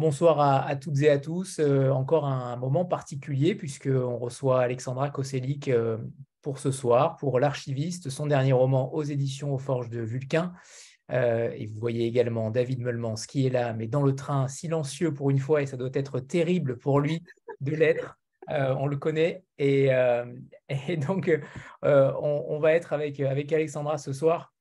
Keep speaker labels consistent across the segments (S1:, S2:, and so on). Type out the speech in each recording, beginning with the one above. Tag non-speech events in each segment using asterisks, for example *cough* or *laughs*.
S1: bonsoir à, toutes et à tous. Euh, encore un moment particulier puisqu'on reçoit Alexandra Koselik euh, pour ce soir, pour L'Archiviste, son dernier roman aux éditions aux Forges de Vulcain. Euh, et vous voyez également David Meulmans qui est là, mais dans le train, silencieux pour une fois, et ça doit être terrible pour lui de l'être. on le connaît. Et, *laughs* donc, on, va être avec Alexandra ce soir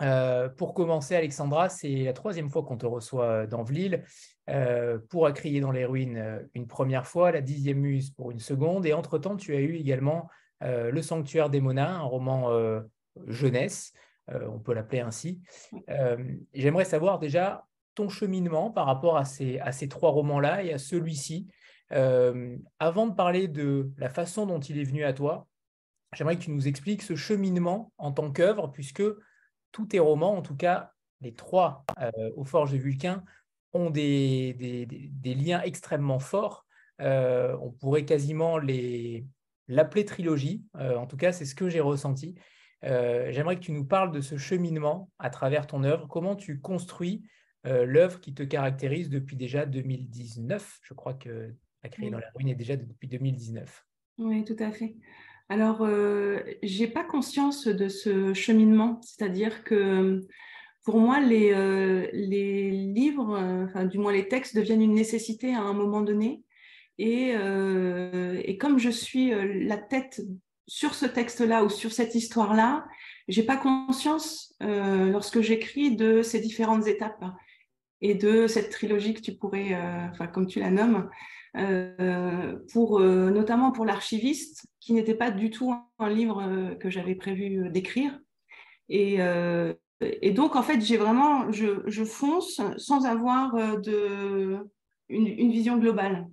S1: euh, pour commencer, Alexandra, c'est la troisième fois qu'on te reçoit dans Vlil euh, pour A crier dans les ruines euh, une première fois, la dixième muse pour une seconde, et entre-temps, tu as eu également Le Sanctuaire des Monats, un roman jeunesse, on peut l'appeler ainsi. J'aimerais savoir déjà ton cheminement par rapport à ces, à ces trois romans-là et à celui-ci. avant de parler de la façon dont il est venu à toi, j'aimerais que tu nous expliques ce cheminement en tant qu'œuvre, puisque tous tes romans, en tout cas les trois euh, aux Forges de Vulcain, ont des, des, liens extrêmement forts. Euh, on pourrait quasiment les l'appeler trilogie. Euh, en tout cas, c'est ce que j'ai ressenti. J'aimerais que tu nous parles de ce cheminement à travers ton œuvre. Comment tu construis l'œuvre qui te caractérise depuis déjà 2019 Je crois que La créé dans la ruine est déjà depuis 2019.
S2: Oui, tout à fait. Alors, euh, je n'ai pas conscience de ce cheminement, c'est-à-dire que pour moi, les, euh, livres, euh, du moins les textes, deviennent une nécessité à un moment donné. Et, comme je suis la tête sur ce texte-là ou sur cette histoire-là, je n'ai pas conscience, lorsque j'écris, de ces différentes étapes et de cette trilogie que tu pourrais, enfin, comme tu la nommes, pour, notamment pour l'archiviste, qui n'était pas du tout un livre euh, que j'avais prévu euh, d'écrire. Et, euh, et, donc, en fait, j'ai vraiment, je, fonce sans avoir de, une, vision globale.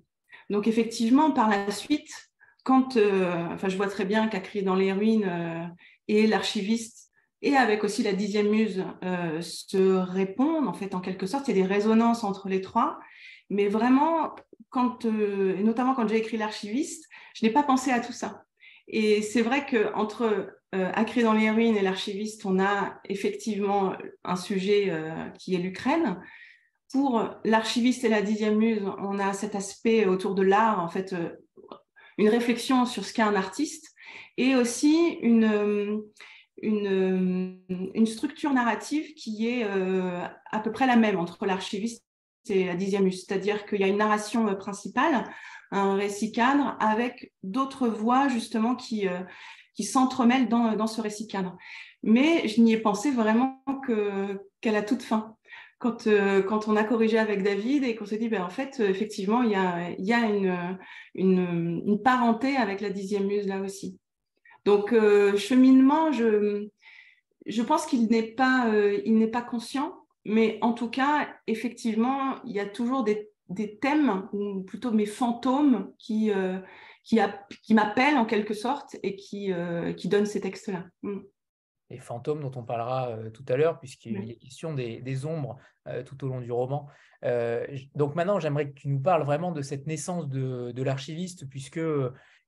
S2: Donc, effectivement, par la suite, quand, enfin, je vois très bien qu'à dans les ruines et l'archiviste et avec aussi la dixième muse se répondent, en fait, en quelque sorte, il y a des résonances entre les trois. Mais vraiment, et notamment quand j'ai écrit l'archiviste, je n'ai pas pensé à tout ça. Et c'est vrai qu'entre euh, Acré dans les ruines et l'archiviste, on a effectivement un sujet euh, qui est l'Ukraine. Pour l'archiviste et la dixième muse, on a cet aspect autour de l'art, en fait, euh, une réflexion sur ce qu'est un artiste et aussi une, une, une structure narrative qui est à peu près la même entre l'archiviste dixième muse. C'est-à-dire qu'il y a une narration principale un récit cadre avec d'autres voix justement qui, euh, qui s'entremêlent dans, dans, ce récit cadre. Mais je n'y ai pensé vraiment qu'à la toute fin. Quand, euh, quand, on a corrigé avec David et qu'on s'est dit, ben, en fait, effectivement, il y a, y a une, une, parenté avec la dixième muse là aussi. Donc, euh, cheminement, je, je pense qu'il n'est pas, n'est pas conscient, mais en tout cas, effectivement, il y a toujours des des thèmes, ou plutôt mes fantômes, qui, euh, qui, qui m'appellent en quelque sorte et qui, euh, qui donnent ces textes-là.
S1: Mm. Les fantômes dont on parlera euh, tout à l'heure, puisqu'il est question des, des ombres tout au long du roman. donc maintenant, j'aimerais que tu nous parles vraiment de cette naissance de, de l'archiviste, puisque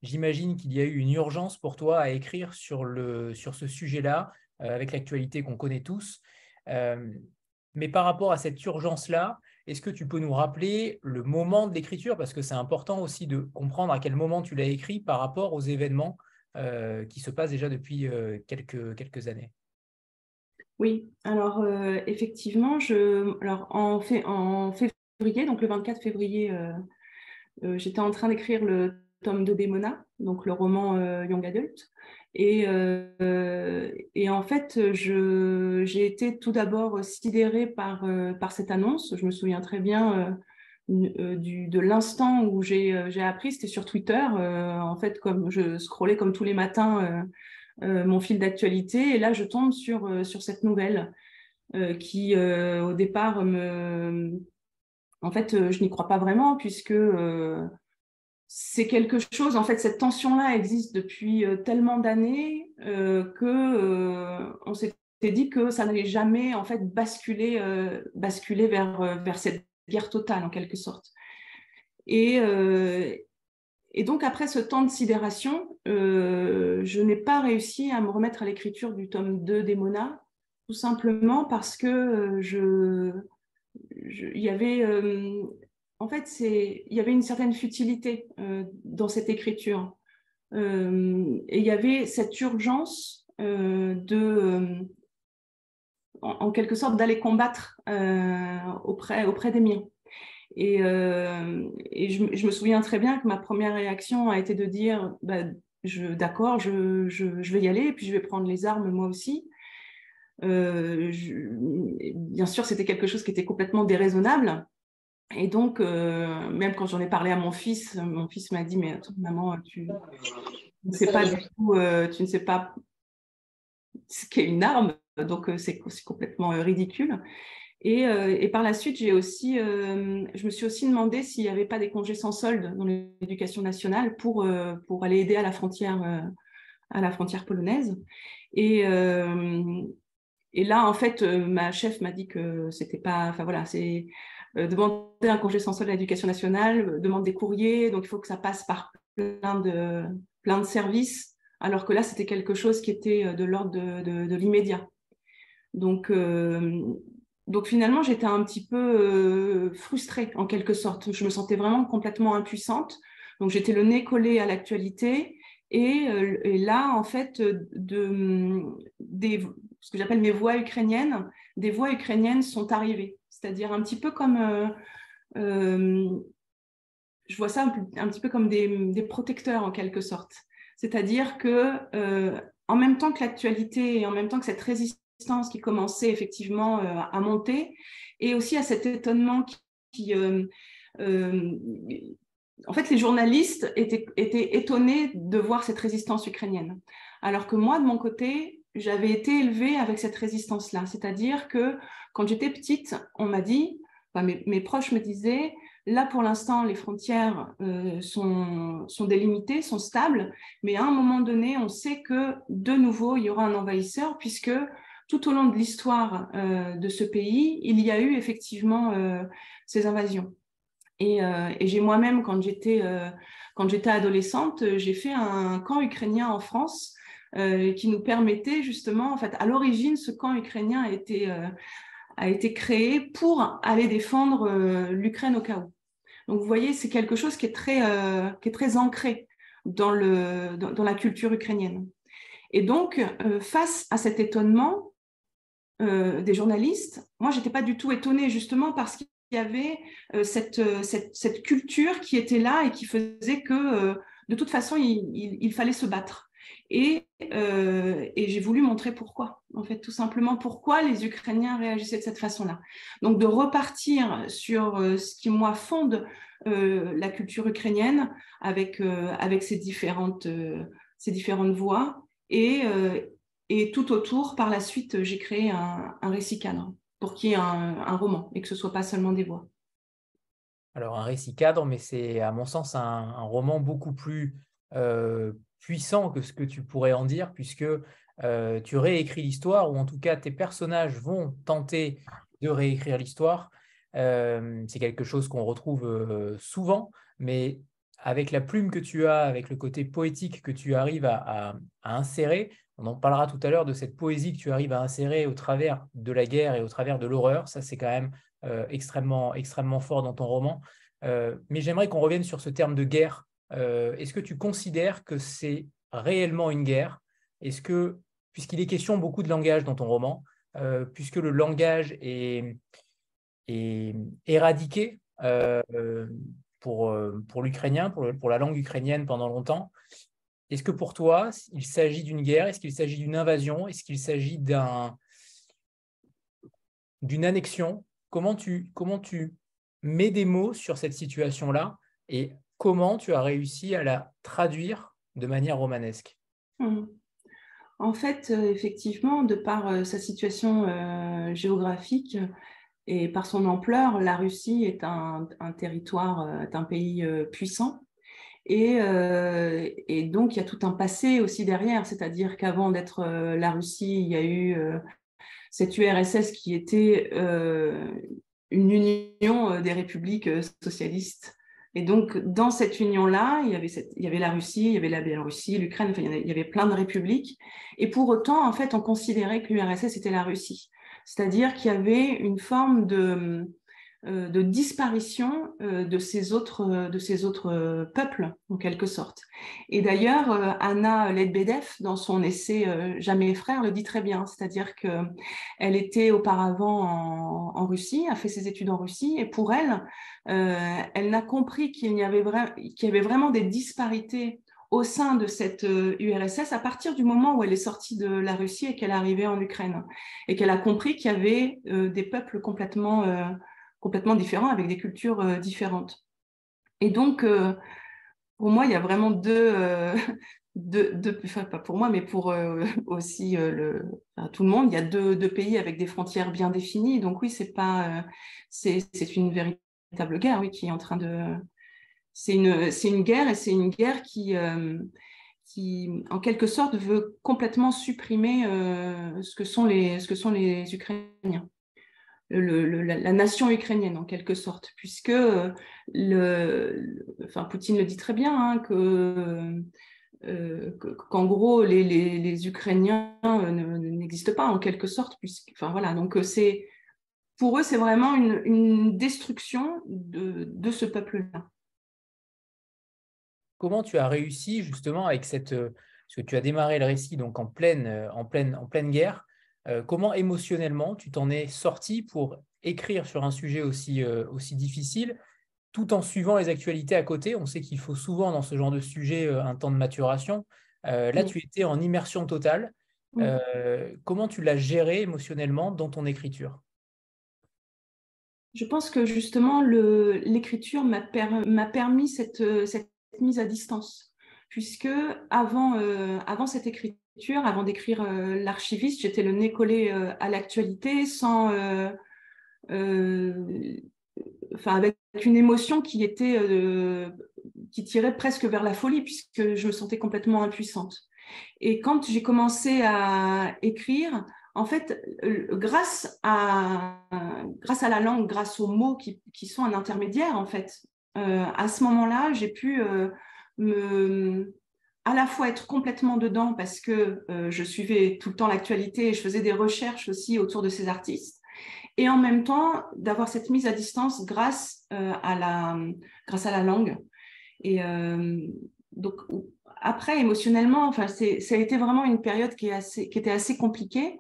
S1: j'imagine qu'il y a eu une urgence pour toi à écrire sur, le, sur ce sujet-là, avec l'actualité qu'on connaît tous. Mais par rapport à cette urgence-là, est-ce que tu peux nous rappeler le moment de l'écriture? Parce que c'est important aussi de comprendre à quel moment tu l'as écrit par rapport aux événements euh, qui se passent déjà depuis euh, quelques, quelques années.
S2: Oui, alors euh, effectivement, je, alors, en, février, donc le 24 février, j'étais en train d'écrire le tome 2 d'Emona, donc le roman Young Adult. Et, euh, et, en fait, j'ai été tout d'abord sidérée par, euh, par cette annonce. Je me souviens très bien euh, du, de l'instant où j'ai appris, c'était sur Twitter. en fait, comme je scrollais comme tous les matins mon fil d'actualité, et là, je tombe sur, sur cette nouvelle qui, au départ, me... En fait, je n'y crois pas vraiment puisque c'est quelque chose, en fait, cette tension-là existe depuis euh, tellement d'années euh, que euh, on s'était dit que ça n'allait jamais, en fait, basculer, basculer vers, vers cette guerre totale, en quelque sorte. Et, et donc, après ce temps de sidération, je n'ai pas réussi à me remettre à l'écriture du tome 2 d'Emona, tout simplement parce que je, il y avait en fait, il y avait une certaine futilité dans cette écriture. et il y avait cette urgence de, en, quelque sorte, d'aller combattre auprès, auprès des miens. Et, je, me souviens très bien que ma première réaction a été de dire bah, d'accord, je, je, vais y aller, puis je vais prendre les armes moi aussi. Euh, bien sûr, c'était quelque chose qui était complètement déraisonnable. Et donc, euh, même quand j'en ai parlé à mon fils, mon fils m'a dit, mais attends, maman, tu ne sais pas du tout, euh, ce qu'est une arme, donc c'est complètement ridicule. Et, et, par la suite, j'ai aussi, je me suis aussi demandé s'il n'y avait pas des congés sans solde dans l'éducation nationale pour, pour aller aider à la frontière, à la frontière polonaise. Et, et là, en fait, euh, ma chef m'a dit que c'était pas. Enfin voilà, c'est euh, demander un congé sans solde à l'éducation nationale, euh, demande des courriers, donc il faut que ça passe par plein de, plein de services, alors que là, c'était quelque chose qui était de l'ordre de, l'immédiat. Donc, donc finalement, j'étais un petit peu frustrée en quelque sorte. Je me sentais vraiment complètement impuissante. Donc j'étais le nez collé à l'actualité. Et, là, en fait, de, ce que j'appelle mes voix ukrainiennes, des voix ukrainiennes sont arrivées. C'est-à-dire un petit peu comme, euh, euh, je vois ça un, petit peu comme des, protecteurs en quelque sorte. C'est-à-dire que euh, en même temps que l'actualité et en même temps que cette résistance qui commençait effectivement à monter, et aussi à cet étonnement qui, en fait, les journalistes étaient, étaient, étonnés de voir cette résistance ukrainienne. Alors que moi, de mon côté, j'avais été élevée avec cette résistance-là. C'est-à-dire que quand j'étais petite, on m'a dit, mes, proches me disaient, là pour l'instant, les frontières euh, sont, délimitées, sont stables, mais à un moment donné, on sait que de nouveau, il y aura un envahisseur, puisque tout au long de l'histoire euh, de ce pays, il y a eu effectivement euh, ces invasions. Et, et j'ai moi-même, quand j'étais adolescente, j'ai fait un camp ukrainien en France euh, qui nous permettait justement, en fait, à l'origine, ce camp ukrainien a été, euh, créé pour aller défendre euh, l'Ukraine au cas où. Donc, vous voyez, c'est quelque chose qui est très, ancré dans, la culture ukrainienne. Et donc, face à cet étonnement des journalistes, moi, j'étais pas du tout étonnée, justement parce qu'il y avait cette, culture qui était là et qui faisait que, de toute façon, il fallait se battre. Euh, et, j'ai voulu montrer pourquoi, en fait, tout simplement pourquoi les Ukrainiens réagissaient de cette façon-là. Donc de repartir sur euh, ce qui, moi, fonde euh, la culture ukrainienne avec, avec ces, différentes, ces différentes voix. Et, et tout autour, par la suite, j'ai créé un, récit cadre pour qu'il y ait un, roman et que ce ne soit pas seulement des voix.
S1: Alors un récit cadre, mais c'est à mon sens un, un roman beaucoup plus puissant que ce que tu pourrais en dire, puisque euh, tu réécris l'histoire, ou en tout cas tes personnages vont tenter de réécrire l'histoire. Euh, c'est quelque chose qu'on retrouve euh, souvent, mais avec la plume que tu as, avec le côté poétique que tu arrives à, insérer, on en parlera tout à l'heure de cette poésie que tu arrives à insérer au travers de la guerre et au travers de l'horreur. Ça, c'est quand même extrêmement, extrêmement fort dans ton roman. mais j'aimerais qu'on revienne sur ce terme de guerre euh, est-ce que tu considères que c'est réellement une guerre? Est-ce que, puisqu'il est question beaucoup de langage dans ton roman, euh, puisque le langage est, éradiqué euh, pour, pour l'ukrainien, pour, la langue ukrainienne pendant longtemps, est-ce que pour toi, il s'agit d'une guerre? Est-ce qu'il s'agit d'une invasion? Est-ce qu'il s'agit d'un, d'une annexion? Comment tu, comment tu mets des mots sur cette situation-là et comment tu as réussi à la traduire de manière romanesque
S2: hmm. En fait, euh, effectivement, de par euh, sa situation euh, géographique et par son ampleur, la Russie est un, territoire, un pays puissant. Et, donc, il y a tout un passé aussi derrière, c'est-à-dire qu'avant d'être la Russie, il y a eu cette URSS qui était une union des républiques socialistes et donc, dans cette union-là, il, y avait la Russie, il y avait la Biélorussie, l'Ukraine, il, y avait plein de républiques. Et pour autant, en fait, on considérait que l'URSS était la Russie. C'est-à-dire qu'il y avait une forme de, de disparition euh, de ces autres, de ces autres peuples, en quelque sorte. Et d'ailleurs, Anna Ledbedev, dans son essai Jamais frère, le dit très bien, c'est-à-dire qu'elle était auparavant en, Russie, a fait ses études en Russie, et pour elle, elle n'a compris qu'il y, avait y avait vraiment des disparités au sein de cette URSS à partir du moment où elle est sortie de la Russie et qu'elle est arrivée en Ukraine, et qu'elle a compris qu'il y avait des peuples complètement complètement différents, avec des cultures euh, différentes. Et donc, euh, pour moi, il y a vraiment deux, euh, *laughs* deux, enfin, pas pour moi, mais pour *laughs* aussi tout le monde, il y a deux, deux, pays avec des frontières bien définies. Donc oui, c'est pas, c'est une véritable guerre, oui, qui est en train de, c'est une, c'est une guerre et c'est une guerre qui, qui, en quelque sorte, veut complètement supprimer ce que sont les, ce que sont les Ukrainiens la, nation ukrainienne en quelque sorte, puisque le, enfin, Poutine le dit très bien, hein, que euh, qu'en gros les, les, Ukrainiens euh, n'existent pas en quelque sorte, puisque, enfin voilà, donc euh, c'est pour eux c'est vraiment une, une destruction de, de ce peuple-là.
S1: Comment tu as réussi justement avec cette, parce que tu as démarré le récit donc en pleine, en pleine, en pleine guerre, euh, comment émotionnellement tu t'en es sorti pour écrire sur un sujet aussi, euh, aussi difficile tout en suivant les actualités à côté? On sait qu'il faut souvent dans ce genre de sujet euh, un temps de maturation. là, tu étais en immersion totale. comment tu l'as géré émotionnellement dans ton écriture?
S2: Je pense que justement, l'écriture m'a permis cette, cette, mise à distance, puisque avant, avant cette écriture, avant d'écrire euh, l'archiviste, j'étais le nez collé euh, à l'actualité sans, euh, enfin avec une émotion qui était, qui tirait presque vers la folie puisque je me sentais complètement impuissante. Et quand j'ai commencé à écrire, en fait, grâce à, grâce à la langue, grâce aux mots qui, qui sont un intermédiaire, en fait, à ce moment-là, j'ai pu me, à la fois être complètement dedans parce que euh, je suivais tout le temps l'actualité et je faisais des recherches aussi autour de ces artistes, et en même temps d'avoir cette mise à distance grâce, euh, à, la, grâce à la langue. Et euh, donc, après, émotionnellement, enfin, ça a été vraiment une période qui, est assez, qui était assez compliquée.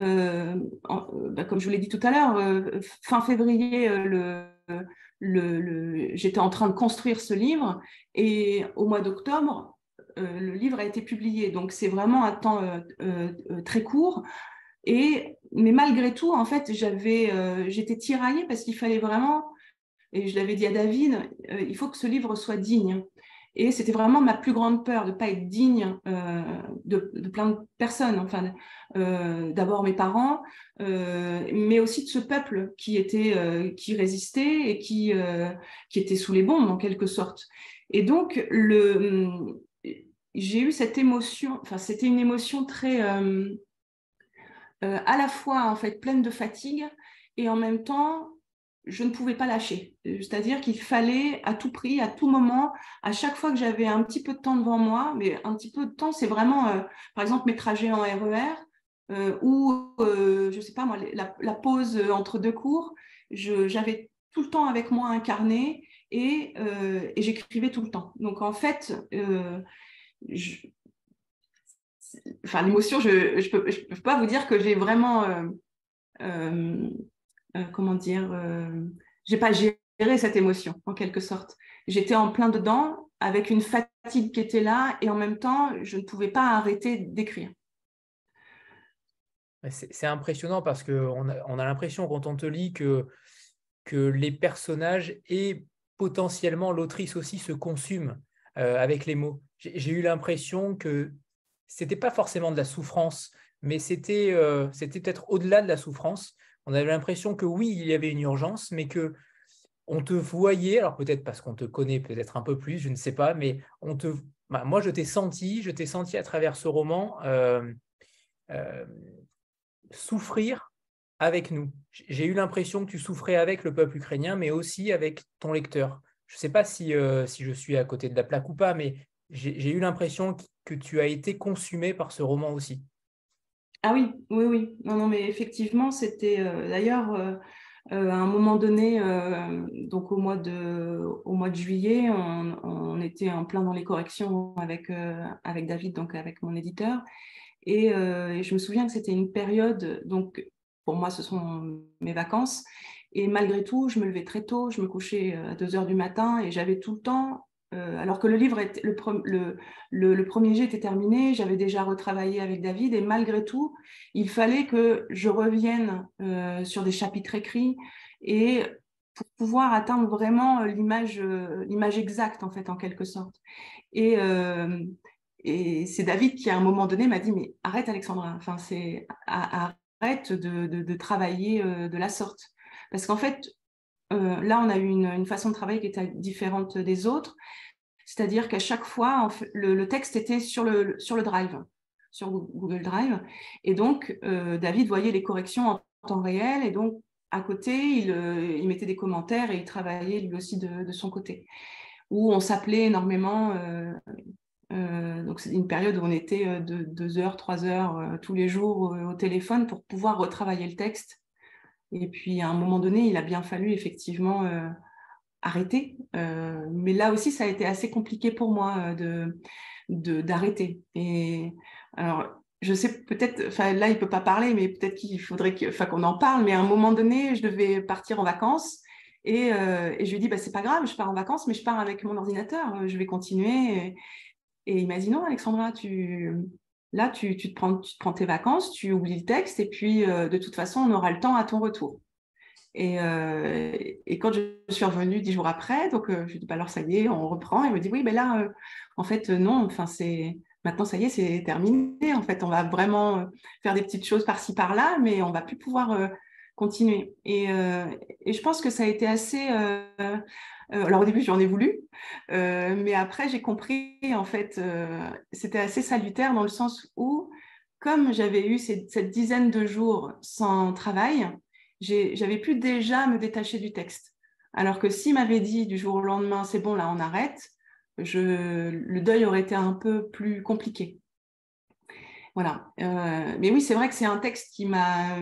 S2: Bah, comme je vous l'ai dit tout à l'heure, fin février, le, le, j'étais en train de construire ce livre et au mois d'octobre, euh, le livre a été publié. Donc, c'est vraiment un temps euh, euh, très court. Et, mais malgré tout, en fait, j'avais, j'étais tiraillée parce qu'il fallait vraiment, et je l'avais dit à David, il faut que ce livre soit digne. Et c'était vraiment ma plus grande peur de ne pas être digne de, plein de personnes. Enfin, d'abord mes parents, mais aussi de ce peuple qui était, qui résistait et qui, qui était sous les bombes en quelque sorte. Et donc le, j'ai eu cette émotion, enfin c'était une émotion très euh, euh, à la fois en fait pleine de fatigue et en même temps je ne pouvais pas lâcher. C'est-à-dire qu'il fallait à tout prix, à tout moment, à chaque fois que j'avais un petit peu de temps devant moi, mais un petit peu de temps, c'est vraiment, euh, par exemple, mes trajets en RER ou, je ne sais pas moi, la, pause entre deux cours, j'avais tout le temps avec moi un carnet et, et j'écrivais tout le temps. Donc en fait, enfin, l'émotion, je ne peux, pas vous dire que j'ai vraiment, euh, euh, euh, comment dire, j'ai pas géré cette émotion en quelque sorte. J'étais en plein dedans avec une fatigue qui était là et en même temps, je ne pouvais pas arrêter d'écrire.
S1: C'est impressionnant parce qu'on a, on a l'impression quand on te lit que les personnages et potentiellement l'autrice aussi se consument avec les mots j'ai eu l'impression que c'était pas forcément de la souffrance, mais c'était euh, c'était peut-être au-delà de la souffrance. On avait l'impression que oui, il y avait une urgence, mais que on te voyait, alors peut-être parce qu'on te connaît peut-être un peu plus, je ne sais pas, mais on te, bah, moi je t'ai senti, je t'ai senti à travers ce roman euh, euh, souffrir avec nous. J'ai eu l'impression que tu souffrais avec le peuple ukrainien, mais aussi avec ton lecteur. Je ne sais pas si, si je suis à côté de la plaque ou pas, mais j'ai eu l'impression que tu as été consumé par ce roman aussi.
S2: Ah oui, oui, oui. Non, non, mais effectivement, c'était euh, d'ailleurs, euh, euh, à un moment donné, donc au mois de, au mois de juillet, on, était en plein dans les corrections avec, avec David, donc avec mon éditeur. Et, je me souviens que c'était une période, donc pour moi, ce sont mes vacances. Et malgré tout, je me levais très tôt, je me couchais à 2 heures du matin et j'avais tout le temps alors que le livre, le, premier jet était terminé, j'avais déjà retravaillé avec David, et malgré tout, il fallait que je revienne sur des chapitres écrits et pour pouvoir atteindre vraiment l'image, l'image exacte, en fait, en quelque sorte. Et, c'est David qui, à un moment donné, m'a dit, mais arrête, Alexandra, enfin, c'est, arrête de, de, travailler de la sorte. Parce qu'en fait, là, on a eu une, une, façon de travailler qui était différente des autres. C'est-à-dire qu'à chaque fois, le, texte était sur le, sur le Drive, sur Google Drive. Et donc, euh, David voyait les corrections en temps réel. Et donc, à côté, il, euh, mettait des commentaires et il travaillait lui aussi de, son côté. Où on s'appelait énormément. Euh, donc, c'est une période où on était de deux heures, trois heures tous les jours au téléphone pour pouvoir retravailler le texte. Et puis, à un moment donné, il a bien fallu effectivement arrêter. Euh, mais là aussi, ça a été assez compliqué pour moi euh, de d'arrêter. Et alors, je sais peut-être, enfin là, il peut pas parler, mais peut-être qu'il faudrait qu'on en parle. Mais à un moment donné, je devais partir en vacances. Et, euh, et je lui dit, bah, c'est pas grave, je pars en vacances, mais je pars avec mon ordinateur, je vais continuer. Et, dit, non, Alexandra, tu, là, tu, tu, te prends, tu te prends tes vacances, tu oublies le texte, et puis de toute façon, on aura le temps à ton retour. Euh, et, quand je suis revenue dix jours après, donc euh, je dis bah alors ça y est, on reprend. Il me dit oui, mais là, euh, en fait, non, enfin c'est maintenant ça y est, c'est terminé. En fait, on va vraiment faire des petites choses par-ci par-là, mais on va plus pouvoir continuer. Et, je pense que ça a été assez. alors au début, j'en ai voulu, mais après j'ai compris en fait, c'était assez salutaire dans le sens où, comme j'avais eu cette dizaine de jours sans travail, j'avais pu déjà me détacher du texte. Alors que s'il m'avait dit du jour au lendemain, c'est bon, là, on arrête, le deuil aurait été un peu plus compliqué. Voilà. Euh, mais oui, c'est vrai que c'est un texte qui m'a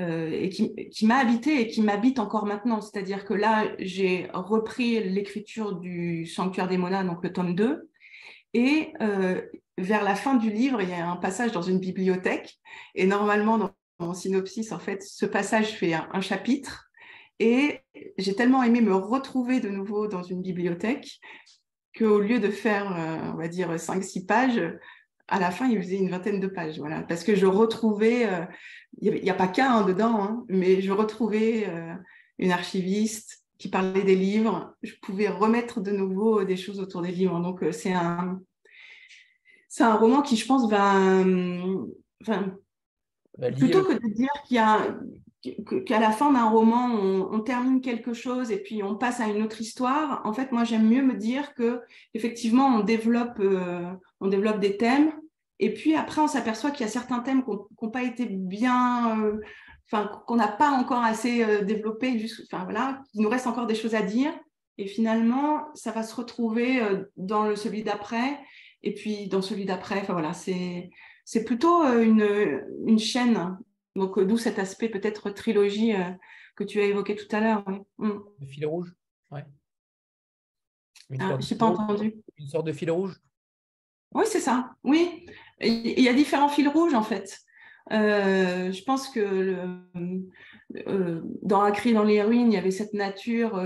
S2: euh, qui, qui m'a habité et qui m'habite encore maintenant. C'est-à-dire que là, j'ai repris l'écriture du Sanctuaire des Monas, donc le tome 2, et euh, vers la fin du livre, il y a un passage dans une bibliothèque, et normalement, dans mon synopsis, en fait, ce passage fait un, chapitre. Et j'ai tellement aimé me retrouver de nouveau dans une bibliothèque qu'au lieu de faire, euh, on va dire, 5-6 pages, à la fin, il faisait une vingtaine de pages. Voilà. Parce que je retrouvais, euh, il n'y a, pas qu'un dedans, hein, mais je retrouvais euh, une archiviste qui parlait des livres. Je pouvais remettre de nouveau des choses autour des livres. Donc, c'est un, un roman qui, je pense, va. Enfin, Plutôt que de dire qu'il y a qu'à la fin d'un roman, on, termine quelque chose et puis on passe à une autre histoire. En fait, moi, j'aime mieux me dire que effectivement, on développe, euh, on développe des thèmes et puis après, on s'aperçoit qu'il y a certains thèmes qui n'ont pas été bien, euh, enfin, qu'on n'a pas encore assez euh, développé. Enfin voilà, il nous reste encore des choses à dire. Et finalement, ça va se retrouver dans le celui d'après et puis dans celui d'après. Enfin voilà, c'est c'est plutôt euh, une, une, chaîne. Donc, euh, d'où cet aspect peut-être trilogie euh, que tu as évoqué tout à l'heure.
S1: Mm. Le fil rouge
S2: ouais. Ah, je n'ai pas entendu.
S1: Une sorte de fil rouge
S2: Oui, c'est ça. Oui. Il y a différents fils rouges, en fait. je pense que le, dans Acri dans les ruines, il y avait cette nature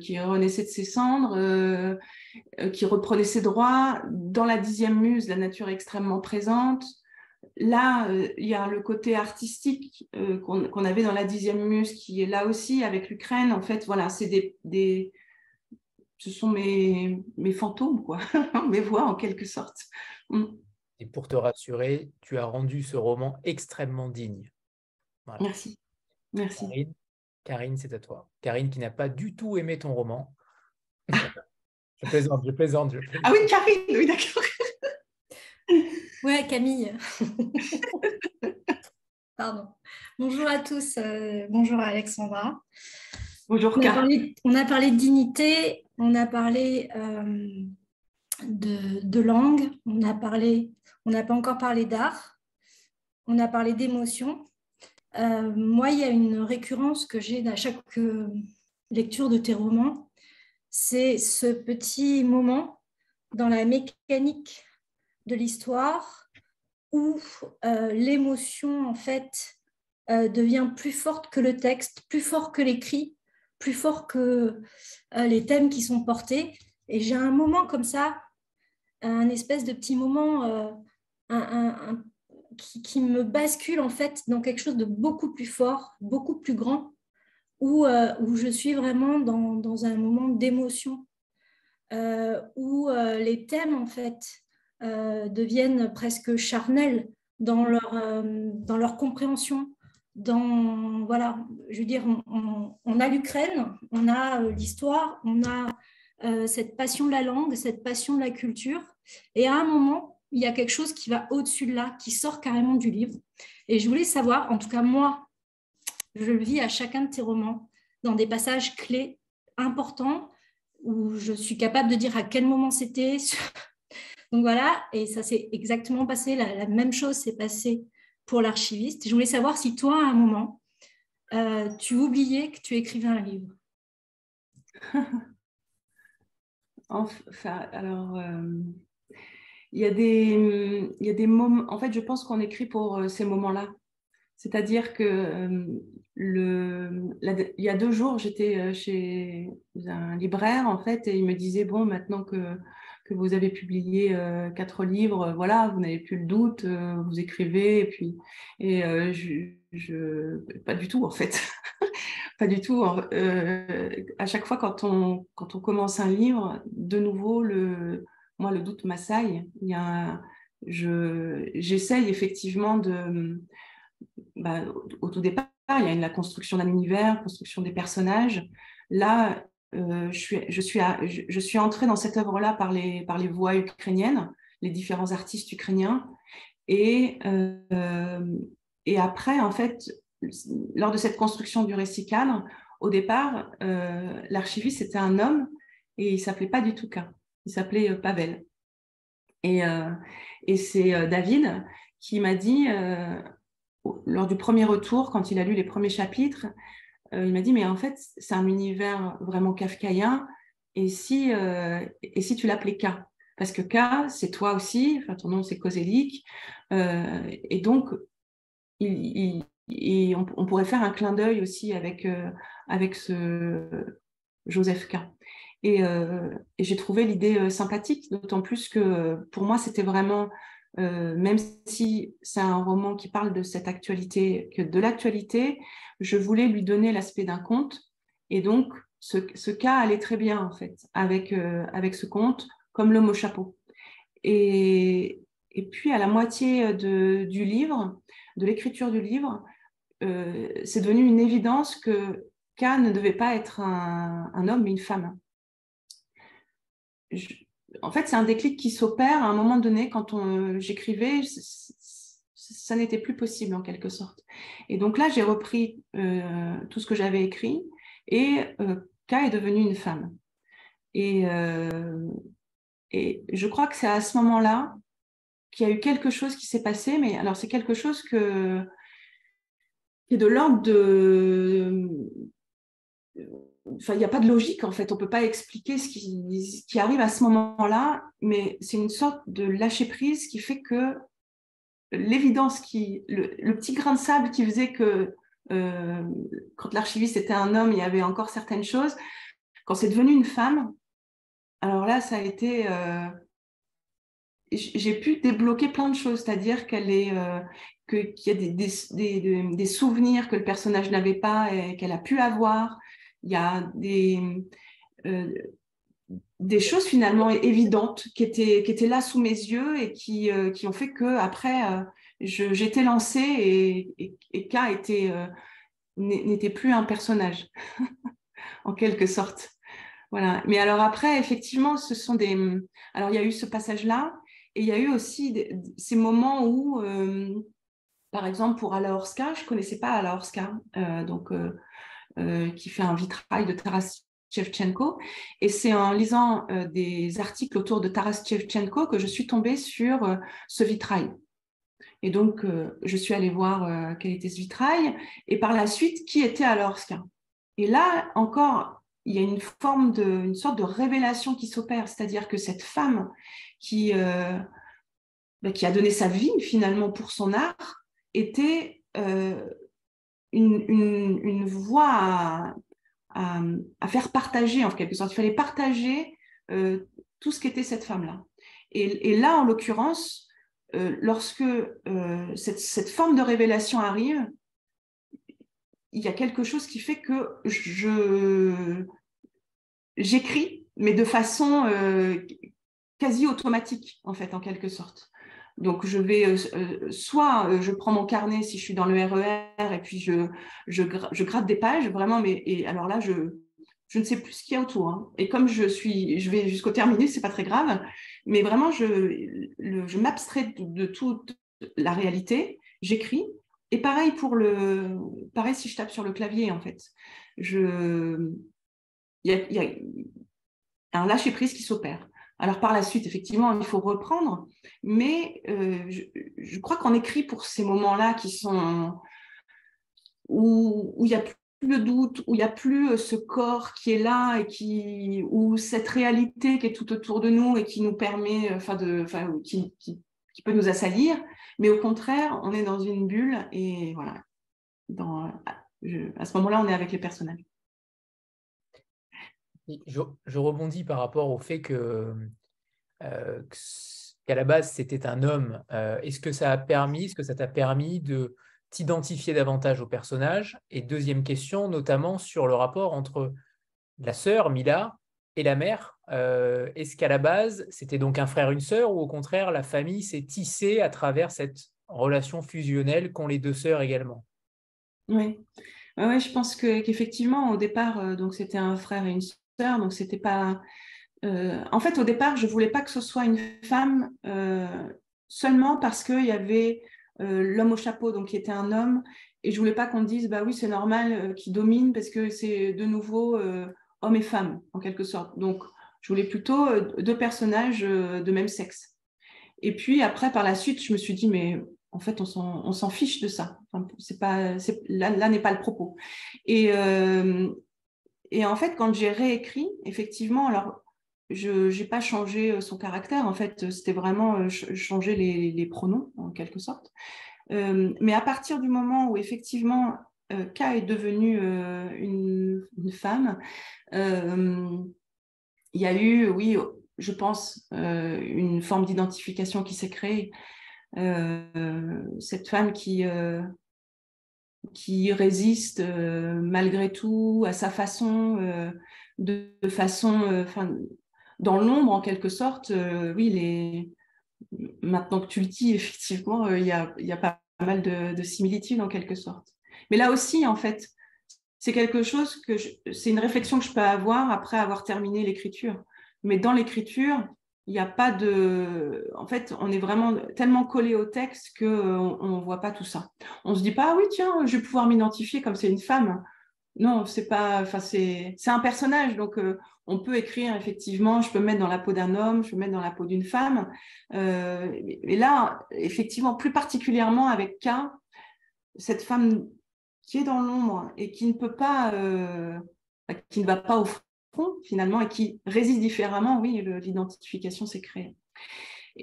S2: qui renaissait de ses cendres, euh, qui reprenait ses droits. Dans la dixième muse, la nature est extrêmement présente. Là, euh, il y a le côté artistique euh, qu'on avait dans la dixième muse qui est là aussi avec l'Ukraine. En fait, voilà, c'est des, des, ce sont mes, mes fantômes, quoi, *laughs* mes voix en quelque sorte.
S1: Mm. Et pour te rassurer, tu as rendu ce roman extrêmement digne.
S2: Merci. Merci.
S1: Karine, Karine c'est à toi. Karine qui n'a pas du tout aimé ton roman. *laughs* Je plaisante, je plaisante,
S2: Ah oui, Karine, oui, d'accord. *laughs*
S3: ouais, Camille. *laughs* Pardon. Bonjour à tous. Euh, bonjour Alexandra.
S2: Bonjour,
S3: on a, parlé, on a parlé de dignité, on a parlé euh, de, langue, on a parlé, on n'a pas encore parlé d'art, on a parlé d'émotion. Moi, il y a une récurrence que j'ai à chaque lecture de tes romans, c'est ce petit moment dans la mécanique de l'histoire où l'émotion, en fait, devient plus forte que le texte, plus fort que l'écrit, plus fort que les thèmes qui sont portés. Et j'ai un moment comme ça, un espèce de petit moment un, qui, me bascule en fait dans quelque chose de beaucoup plus fort, beaucoup plus grand, où, euh, où je suis vraiment dans, dans un moment d'émotion, euh, où euh, les thèmes en fait deviennent presque charnels dans leur, dans leur compréhension. Dans, voilà, je veux dire, on, on a l'Ukraine, on a l'histoire, on a cette passion de la langue, cette passion de la culture. Et à un moment, il y a quelque chose qui va au-dessus de là, qui sort carrément du livre. Et je voulais savoir, en tout cas moi, je le vis à chacun de tes romans, dans des passages clés importants, où je suis capable de dire à quel moment c'était. *laughs* Donc voilà, et ça s'est exactement passé, la, même chose s'est passée pour l'archiviste. Je voulais savoir si toi, à un moment, euh, tu oubliais que tu écrivais un livre. *laughs*
S2: enfin, alors, euh, il y a des, il y a des moments, en fait, je pense qu'on écrit pour euh, ces moments-là. C'est-à-dire que euh, le, il y a deux jours, j'étais euh, chez un libraire, en fait, et il me disait, bon, maintenant que, que vous avez publié quatre livres, voilà, vous n'avez plus le doute, vous écrivez, et puis, et je, je, pas du tout, en fait. *laughs* pas du tout. à chaque fois, quand on, quand on commence un livre, de nouveau, le, moi, le doute m'assaille. Il y a, je, j'essaye effectivement de, bah, au tout départ, il y a la construction d'un univers, construction des personnages. Là, euh, je, suis, je, suis je, suis entrée dans cette œuvre-là par les, par les voix ukrainiennes, les différents artistes ukrainiens. Et, euh, et après, en fait, lors de cette construction du récit cadre, au départ, euh, l'archiviste était un homme et il s'appelait pas du tout K. Il s'appelait euh, Pavel. Et, euh, c'est euh, David qui m'a dit, lors du premier retour, quand il a lu les premiers chapitres, il m'a dit, mais en fait, c'est un univers vraiment kafkaïen. Et si, et si tu l'appelais K? Parce que K, c'est toi aussi, enfin, ton nom c'est Kozelik. et donc, on, pourrait faire un clin d'œil aussi avec, avec ce Joseph K. Euh, et, j'ai trouvé l'idée euh, sympathique, d'autant plus que euh, pour moi, c'était vraiment, même si c'est un roman qui parle de cette actualité, que de l'actualité, je voulais lui donner l'aspect d'un conte. Et donc, ce, cas allait très bien, en fait, avec, avec ce conte, comme l'homme au chapeau. Et, et puis, à la moitié de, du livre, de l'écriture du livre, c'est devenu une évidence que K ne devait pas être un, un homme, mais une femme en fait, c'est un déclic qui s'opère à un moment donné quand j'écrivais, ça n'était plus possible en quelque sorte. Et donc là, j'ai repris euh, tout ce que j'avais écrit et euh, K est devenue une femme. Et, euh, et je crois que c'est à ce moment-là qu'il y a eu quelque chose qui s'est passé, mais alors c'est quelque chose qui est de l'ordre de il n'y a pas de logique en fait. On peut pas expliquer ce qui, qui arrive à ce moment-là, mais c'est une sorte de lâcher prise qui fait que l'évidence qui, le, petit grain de sable qui faisait que euh, quand l'archiviste était un homme, il y avait encore certaines choses. Quand c'est devenu une femme, alors là, ça a été, euh, j'ai pu débloquer plein de choses, c'est-à-dire qu'elle est, euh, qu'il y a des, des, des, souvenirs que le personnage n'avait pas et qu'elle a pu avoir il y a des, euh, des choses finalement évidentes qui étaient, qui étaient là sous mes yeux et qui, euh, qui ont fait que après euh, j'étais lancée et, et, et K était, n'était plus un personnage *laughs* en quelque sorte. Voilà. Mais alors après, effectivement, ce sont des. Alors il y a eu ce passage-là et il y a eu aussi ces moments où, par exemple, pour Ala Orska, je connaissais pas Ala Orska, donc euh, qui fait un vitrail de Taras Shevchenko. Et c'est en lisant euh, des articles autour de Taras Shevchenko que je suis tombée sur euh, ce vitrail. Et donc, je suis allée voir quel était ce vitrail et par la suite, qui était alors ce Et là, encore, il y a une forme de, une sorte de révélation qui s'opère, c'est-à-dire que cette femme qui, bah, qui a donné sa vie finalement pour son art était une, une, une, voie à, faire partager en quelque sorte. Il fallait partager euh, tout ce qu'était cette femme-là. Et, là, en l'occurrence, euh, lorsque euh, cette, cette, forme de révélation arrive, il y a quelque chose qui fait que j'écris, mais de façon quasi automatique, en fait, en quelque sorte. Donc, je vais euh, euh, soit euh, je prends mon carnet si je suis dans le RER e et puis je, je, gratte des pages, vraiment, mais et alors là, je, je ne sais plus ce qu'il y a autour. Hein. Et comme je suis, je vais jusqu'au terminus, c'est pas très grave, mais vraiment, je, je m'abstrais de, toute la réalité, j'écris. Et pareil pour le, pareil si je tape sur le clavier, en fait, il y a, y a un lâcher prise qui s'opère. Alors par la suite, effectivement, il faut reprendre, mais euh, je, crois qu'on écrit pour ces moments-là qui sont où, il n'y a plus de doute, où il n'y a plus euh, ce corps qui est là et qui, ou cette réalité qui est tout autour de nous et qui nous permet, euh, enfin, qui, peut nous assaillir, mais au contraire, on est dans une bulle et voilà. À ce moment-là, on est avec les personnages.
S1: Je, rebondis par rapport au fait que euh, qu'à la base c'était un homme. Euh, est-ce que ça a permis, est-ce que ça t'a permis de t'identifier davantage au personnage? Et deuxième question, notamment sur le rapport entre la sœur Mila et la mère. Euh, est-ce qu'à la base c'était donc un frère, une sœur, ou au contraire la famille s'est tissée à travers cette relation fusionnelle qu'ont les deux sœurs également?
S2: Oui. Ouais, je pense qu'effectivement, au départ, donc c'était un frère et une sœur donc c'était pas. Euh, en fait, au départ, je voulais pas que ce soit une femme euh, seulement parce qu'il y avait euh, l'homme au chapeau, donc qui était un homme, et je voulais pas qu'on dise bah oui c'est normal qu'il domine parce que c'est de nouveau homme et femme en quelque sorte. Donc je voulais plutôt deux personnages de même sexe. Et puis après par la suite, je me suis dit mais en fait, on s'en fiche de ça. c'est pas, là, là n'est pas le propos. Et, et en fait, quand j'ai réécrit, effectivement, alors je n'ai pas changé euh, son caractère, en fait, c'était vraiment euh, changer les, pronoms, en quelque sorte. Euh, mais à partir du moment où, effectivement, K est devenue une, femme, il y a eu, oui, je pense, une forme d'identification qui s'est créée. cette femme qui, qui résiste euh, malgré tout à sa façon, euh, de, façon, euh, enfin, dans l'ombre en quelque sorte. oui, les... maintenant que tu le dis, *laughs* effectivement, il y a, y, a, pas mal de, similitudes en quelque sorte. Mais là aussi, en fait, c'est quelque chose que c'est une réflexion que je peux avoir après avoir terminé l'écriture. Mais dans l'écriture, il n'y a pas de. En fait, on est vraiment tellement collé au texte qu'on euh, ne voit pas tout ça. On se dit pas, ah oui, tiens, je vais pouvoir m'identifier comme c'est une femme. Non, c'est pas. Enfin, c'est un personnage. Donc, euh, on peut écrire effectivement, je peux me mettre dans la peau d'un homme, je peux me mettre dans la peau d'une femme. Euh, et là, effectivement, plus particulièrement avec K, cette femme qui est dans l'ombre et qui ne peut pas. qui ne va pas offrir finalement et qui résiste différemment, oui, l'identification s'est créée.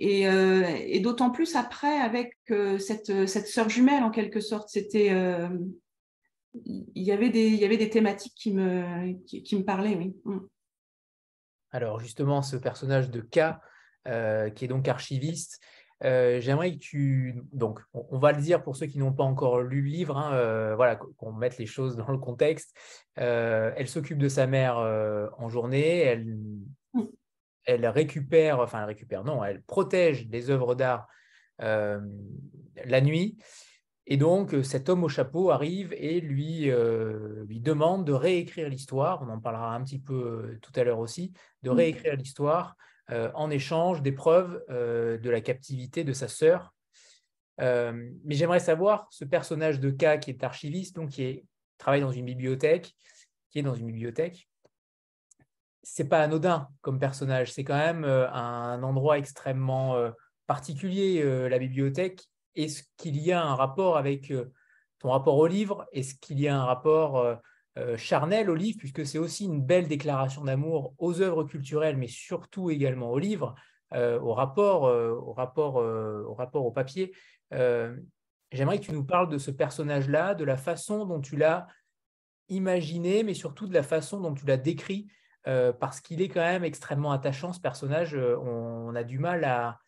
S2: Euh, et, d'autant plus après avec euh, cette, sœur jumelle en quelque sorte, c'était euh, il y avait des thématiques qui me qui, me parlaient, oui. Mm.
S1: Alors justement, ce personnage de K, qui est donc archiviste, euh, j'aimerais que tu. Donc, on, va le dire pour ceux qui n'ont pas encore lu le livre, hein, euh, voilà, qu'on mette les choses dans le contexte. Euh, elle s'occupe de sa mère en journée, elle, mm. elle récupère, enfin, elle récupère, non, elle protège les œuvres d'art la nuit. Et donc, cet homme au chapeau arrive et lui, lui demande de réécrire l'histoire. On en parlera un petit peu tout à l'heure aussi, de mm. réécrire l'histoire en échange des preuves euh, de la captivité de sa sœur. Euh, mais j'aimerais savoir, ce personnage de K qui est archiviste, donc qui travaille dans une bibliothèque, qui est dans une bibliothèque, c'est pas anodin comme personnage, c'est quand même un endroit extrêmement particulier, la bibliothèque, est-ce qu'il y a un rapport avec ton rapport au livre? Est-ce qu'il y a un rapport charnel au livre, puisque c'est aussi une belle déclaration d'amour aux œuvres culturelles, mais surtout également au livre, au, rapport, au, rapport, au rapport au papier J'aimerais que tu nous parles de ce personnage-là, de la façon dont tu l'as imaginé, mais surtout de la façon dont tu l'as décrit, euh, parce qu'il est quand même extrêmement attachant, ce personnage. Euh, on, a du mal à...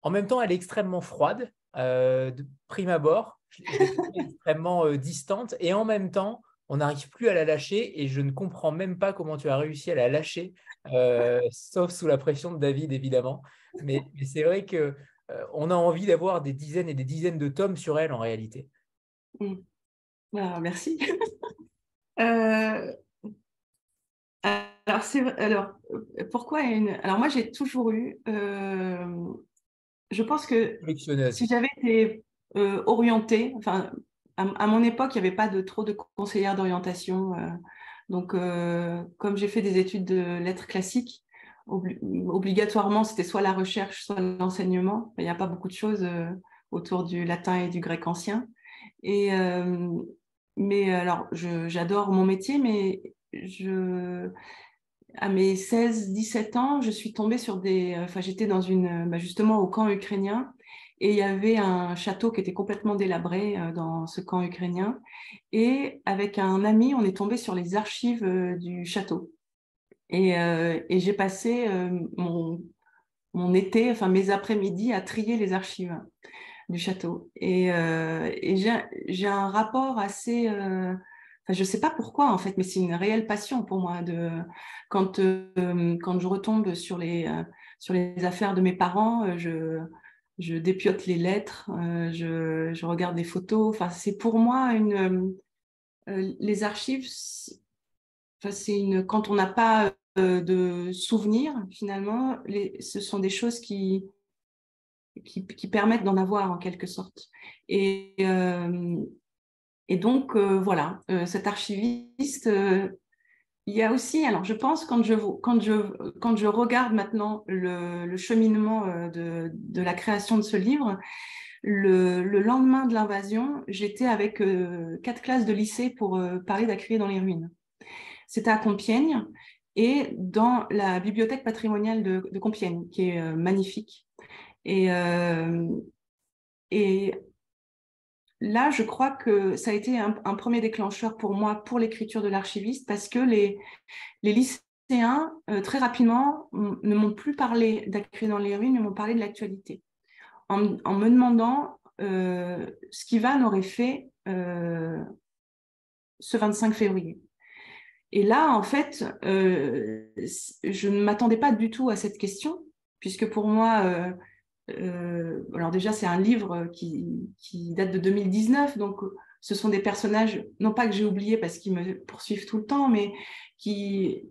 S1: En même temps, elle est extrêmement froide, euh, de prime abord, *laughs* extrêmement distante, et en même temps, on n'arrive plus à la lâcher, et je ne comprends même pas comment tu as réussi à la lâcher, *laughs* sauf sous la pression de David, évidemment. Mais, mais c'est vrai que euh, on a envie d'avoir des dizaines et des dizaines de tomes sur elle en réalité.
S2: Mm. Ah, merci. *laughs* Euh, alors, alors, pourquoi une... Alors, moi, j'ai toujours eu. Euh, je pense que si j'avais été orientée, enfin, à, mon époque, il n'y avait pas de, trop de conseillères d'orientation. donc, comme j'ai fait des études de lettres classiques, obligatoirement, c'était soit la recherche, soit l'enseignement. Il n'y a pas beaucoup de choses euh, autour du latin et du grec ancien. Et, euh, mais alors, j'adore mon métier, mais à mes 16, 17 ans, je suis tombée sur des. Enfin, j'étais dans une. Bah, justement au camp ukrainien. Et il y avait un château qui était complètement délabré euh, dans ce camp ukrainien. Et avec un ami, on est tombé sur les archives du château. Euh, et, j'ai passé euh, mon, été, enfin mes après-midi à trier les archives du château. Et, euh, j'ai un rapport assez... Enfin, je ne sais pas pourquoi en fait, mais c'est une réelle passion pour moi. De, quand, je retombe sur les affaires de mes parents, je, je dépiote les lettres, je, je, regarde des photos. Enfin, c'est pour moi une... les archives, c'est une, quand on n'a pas euh, de souvenirs, finalement, ce sont des choses qui, qui, permettent d'en avoir en quelque sorte. Et, euh, et donc, euh, voilà, cet archiviste, il y a aussi, alors je pense, quand je, quand je, quand je regarde maintenant le, cheminement de, de, la création de ce livre, le, le lendemain de l'invasion, j'étais avec quatre classes de lycée pour parler d'accueillir dans les ruines. C'était à Compiègne et dans la bibliothèque patrimoniale de, Compiègne, qui est euh, magnifique. Euh, et là, je crois que ça a été un, premier déclencheur pour moi pour l'écriture de l'archiviste, parce que les, lycéens, euh, très rapidement, ne m'ont plus parlé d'accueil dans les ruines, mais m'ont parlé de l'actualité, en, me demandant ce qu'Ivan aurait fait ce 25 février. Et là, en fait, euh, je ne m'attendais pas du tout à cette question, puisque pour moi, euh, euh, alors déjà, c'est un livre qui, date de 2019, donc ce sont des personnages, non pas que j'ai oublié parce qu'ils me poursuivent tout le temps, mais qui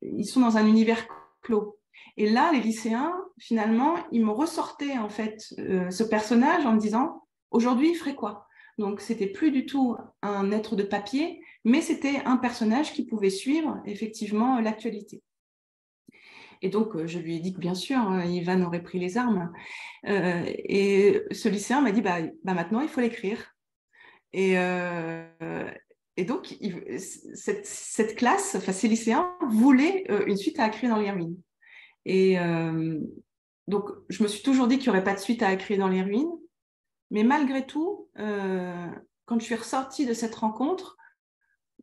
S2: ils sont dans un univers clos. Et là, les lycéens, finalement, ils me ressortaient en fait ce personnage en me disant, aujourd'hui, il ferait quoi? Donc, c'était plus du tout un être de papier, mais c'était un personnage qui pouvait suivre effectivement l'actualité. Et donc, euh, je lui ai dit que bien sûr, euh, Ivan aurait pris les armes. Euh, et ce lycéen m'a dit, bah, bah, maintenant, il faut l'écrire. Et, et, donc, cette, classe, enfin, ces lycéens voulaient une suite à écrire dans les ruines. Et donc, je me suis toujours dit qu'il n'y aurait pas de suite à écrire dans les ruines. Mais malgré tout, quand je suis ressortie de cette rencontre,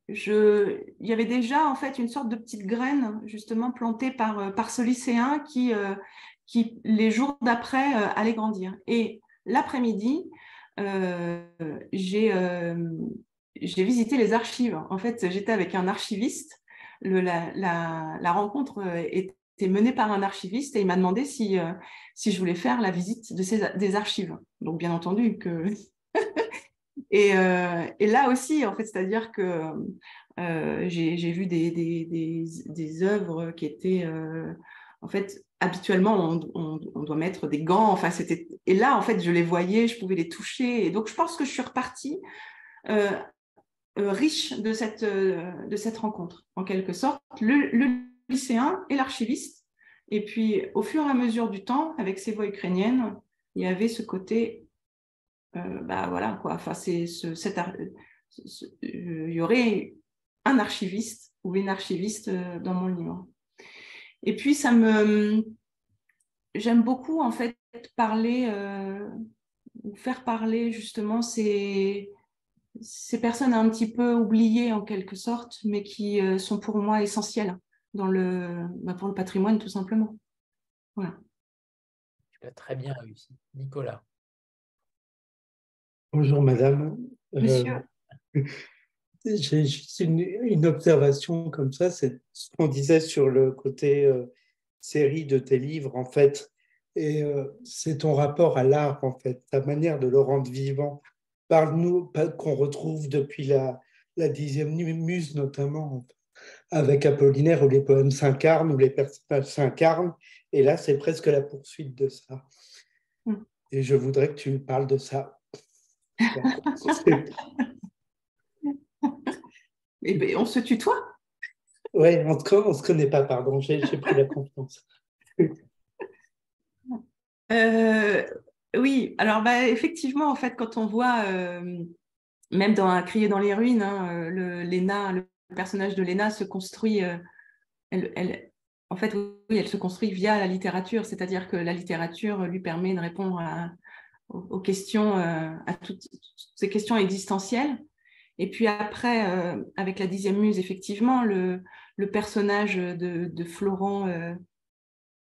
S2: il y avait déjà en fait une sorte de petite graine justement plantée par, euh, par ce lycéen qui, euh, qui les jours d'après euh, allait grandir. Et l'après-midi, j'ai visité les archives. En fait, j'étais avec un archiviste. Le, la, la, rencontre était menée par un archiviste et il m'a demandé si, si je voulais faire la visite de ces, des archives. Donc, bien entendu que Euh, et, là aussi, en fait, c'est-à-dire que euh, j'ai vu des, œuvres qui étaient, euh, en fait, habituellement, on, doit mettre des gants. Enfin, c'était. Et là, en fait, je les voyais, je pouvais les toucher. Et donc, je pense que je suis repartie riche de cette, rencontre, en quelque sorte. Le lycéen et l'archiviste. Et puis, au fur et à mesure du temps, avec ces voix ukrainiennes, il y avait ce côté bah voilà quoi. Enfin, c'est ce, cet, il y aurait un archiviste ou une archiviste dans mon livre. Et puis ça me, j'aime beaucoup en fait parler ou faire parler justement ces, ces personnes un petit peu oubliées en quelque sorte, mais qui euh, sont pour moi essentielles dans le, bah, pour le patrimoine tout simplement. Voilà.
S1: Tu as très bien réussi. Nicolas.
S4: Bonjour madame.
S2: Euh, Monsieur. *laughs*
S4: J'ai juste une, observation comme ça, c'est ce qu'on disait sur le côté euh, série de tes livres en fait. Et c'est ton rapport à l'art en fait, ta manière de le rendre vivant Parle-nous, qu'on retrouve depuis la, la dixième muse notamment, avec Apollinaire, où les poèmes s'incarnent, où les personnages s'incarnent. Et là, c'est presque la poursuite de ça. Mm. Et je voudrais que tu parles de ça. *laughs*
S2: Eh bien, on se tutoie
S4: Oui, en tout cas, on ne se connaît pas, pardon, j'ai pris la confiance. *laughs*
S2: Euh, oui, alors bah, effectivement, en fait, quand on voit, euh, même dans Crier dans les ruines, hein, euh, le, le personnage de Léna se construit, euh, elle, en fait, oui, elle se construit via la littérature, c'est-à-dire que la littérature lui permet de répondre aux, questions, à toutes, ces questions existentielles. Et puis après, avec la dixième muse, effectivement, le, personnage de, Florent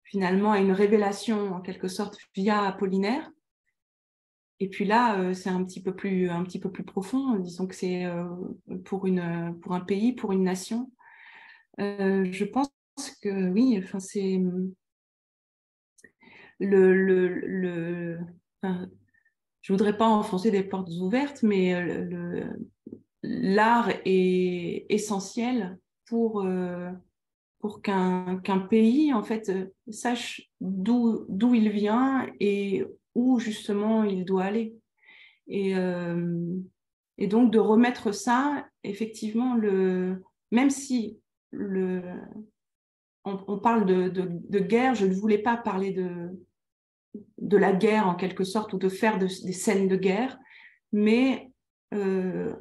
S2: finalement a une révélation en quelque sorte via Apollinaire. Et puis là, euh, c'est un petit peu plus un petit peu plus profond. Disons que c'est euh, pour pour un pays, pour une nation. Euh, je pense que oui. Enfin, c'est le, le je voudrais pas enfoncer des portes ouvertes, mais l'art est essentiel pour pour qu'un qu'un pays en fait sache d'où il vient et où justement il doit aller. Et, euh, et donc de remettre ça, effectivement, le, même si le, on, parle de, de, guerre, je ne voulais pas parler de, de la guerre en quelque sorte ou de faire des scènes de guerre, mais euh,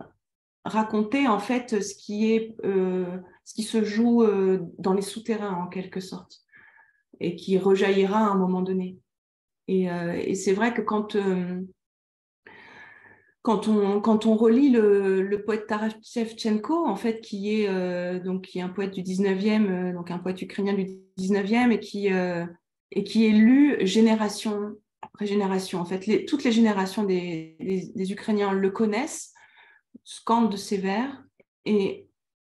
S2: raconter en fait ce qui, est, euh, ce qui se joue dans les souterrains en quelque sorte et qui rejaillira à un moment donné. Euh, et, c'est vrai que quand, euh, quand, on, quand on relit le, le poète Taras Shevchenko, en fait, qui est, euh, donc, qui est un poète du 19e, donc un poète ukrainien du 19e, et qui, et qui est lu génération après génération. En fait, toutes les générations des, Ukrainiens le connaissent, scandent ses vers, et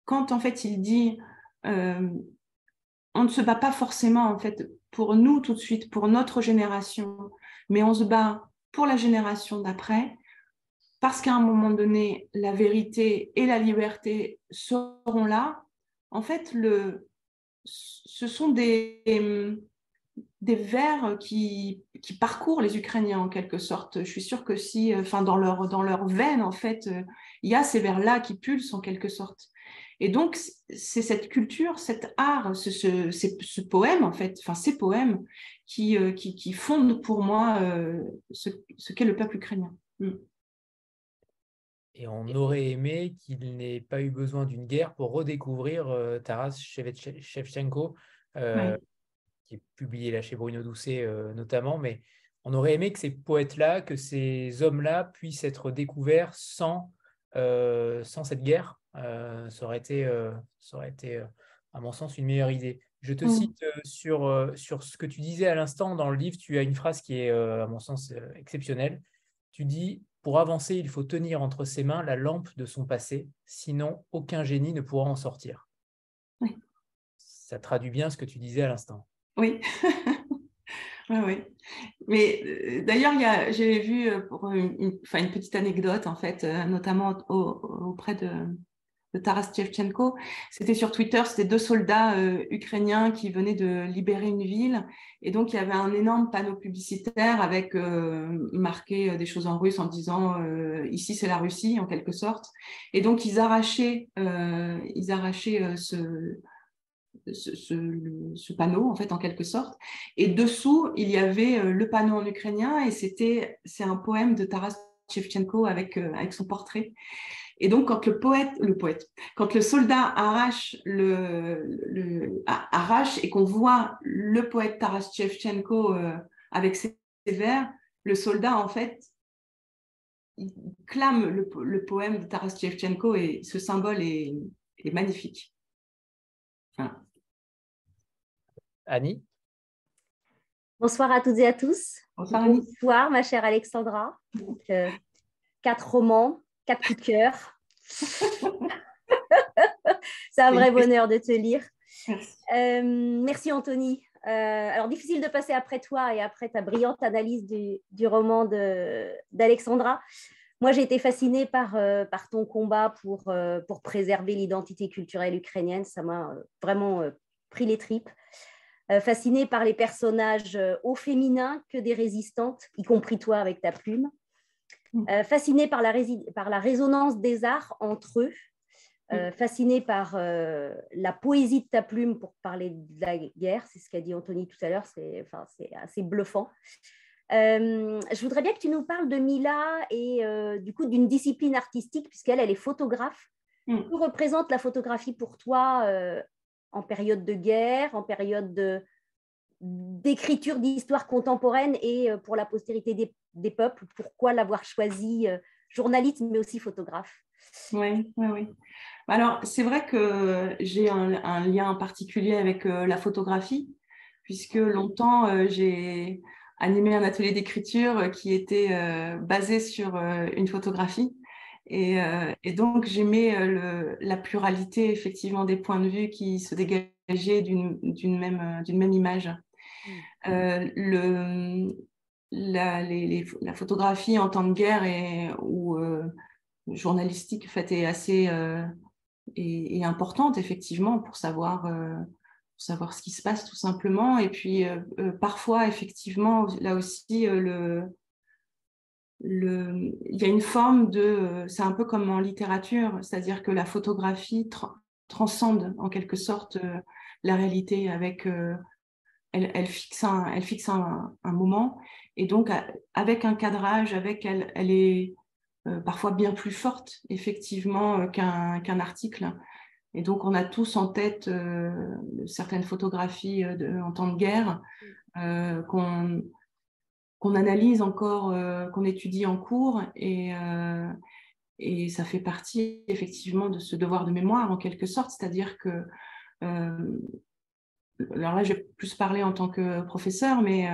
S2: quand en fait il dit on ne se bat pas forcément en fait pour nous tout de suite, pour notre génération, mais on se bat pour la génération d'après, parce qu'à un moment donné, la vérité et la liberté seront là. En fait, le, ce sont des, des vers qui, qui, parcourent les Ukrainiens en quelque sorte. Je suis sûre que si, enfin, dans leur, dans leur veine, en fait, il y a ces vers-là qui pulsent en quelque sorte. Et donc, c'est cette culture, cet art, ce, ce, poème, en fait, enfin, ces poèmes qui, euh, qui, qui fondent pour moi euh, ce, qu'est le peuple ukrainien. Mm.
S1: Et on aurait aimé qu'il n'ait pas eu besoin d'une guerre pour redécouvrir euh, Taras Shevchenko, qui est publié là chez Bruno Doucet notamment, mais on aurait aimé que ces poètes-là, que ces hommes-là puissent être découverts sans, sans cette guerre, euh, ça aurait été, euh, ça aurait été euh, à mon sens, une meilleure idée. Je te mm. cite sur, sur ce que tu disais à l'instant dans le livre, tu as une phrase qui est, à mon sens, exceptionnelle. Tu dis, pour avancer, il faut tenir entre ses mains la lampe de son passé, sinon aucun génie ne pourra en sortir.
S2: Oui.
S1: Ça traduit bien ce que tu disais à l'instant.
S2: Oui. *laughs* oui. Mais d'ailleurs, j'ai vu pour une, enfin, une, petite anecdote, en fait, notamment auprès de, de Taras Shevchenko. C'était sur Twitter, c'était deux soldats euh, ukrainiens qui venaient de libérer une ville. Et donc, il y avait un énorme panneau publicitaire avec euh, marqué euh, des choses en russe en disant ici, c'est la Russie, en quelque sorte. Et donc, ils arrachaient, ils arrachaient ce, ce, panneau, en fait, en quelque sorte. Et dessous, il y avait le panneau en ukrainien et c'était, c'est un poème de Taras Shevchenko avec, avec son portrait. Et donc, quand le poète, le poète, quand le soldat arrache, le, arrache et qu'on voit le poète Taras Shevchenko avec ses vers, le soldat, en fait, il clame le, poème de Taras Shevchenko et ce symbole est, magnifique.
S1: Annie
S5: Bonsoir à toutes et à tous. Bonsoir, ma chère Alexandra. Euh, quatre romans, quatre coups de cœur. *laughs* C'est un vrai bonheur de te lire. Merci, euh, merci Anthony. Euh, alors, difficile de passer après toi et après ta brillante analyse du, du roman d'Alexandra. Moi, j'ai été fascinée par, euh, par ton combat pour, euh, pour préserver l'identité culturelle ukrainienne. Ça m'a vraiment pris les tripes. Fascinée par les personnages au féminin que des résistantes, y compris toi avec ta plume. Mm. fascinée par la, par la résonance des arts entre eux. Euh, fasciné par euh, la poésie de ta plume pour parler de la guerre, c'est ce qu'a dit Anthony tout à l'heure, c'est enfin, assez bluffant. Euh, je voudrais bien que tu nous parles de Mila et du coup d'une discipline artistique, puisqu'elle elle est photographe. Mm. Que représente la photographie pour toi en période de guerre, en période d'écriture d'histoire contemporaine et pour la postérité des, peuples Pourquoi l'avoir choisi journaliste mais aussi photographe?
S2: Oui, oui, oui. Alors, c'est vrai que j'ai un, lien particulier avec euh, la photographie, puisque longtemps, euh, j'ai animé un atelier d'écriture qui était euh, basé sur une photographie. Et, donc, j'aimais la pluralité, effectivement, des points de vue qui se dégageaient d'une même, même image. Mmh. le, la, la, photographie en temps de guerre et, ou journalistique en fait, est assez est, importante effectivement pour savoir, euh, pour savoir ce qui se passe tout simplement. Et puis euh, euh, parfois effectivement là aussi le, le, il y a une forme de, c'est un peu comme en littérature, c'est-à-dire que la photographie transcende en quelque sorte la réalité avec elle, elle, fixe un, elle fixe un, un, moment et donc avec un cadrage, avec elle, elle est euh, parfois bien plus forte, effectivement, euh, qu'un article. Et donc, on a tous en tête euh, certaines photographies en temps de guerre qu'on analyse encore, qu'on étudie en cours. Et, et ça fait partie, effectivement, de ce devoir de mémoire, en quelque sorte. C'est-à-dire que alors là, je vais plus parler en tant que professeur, mais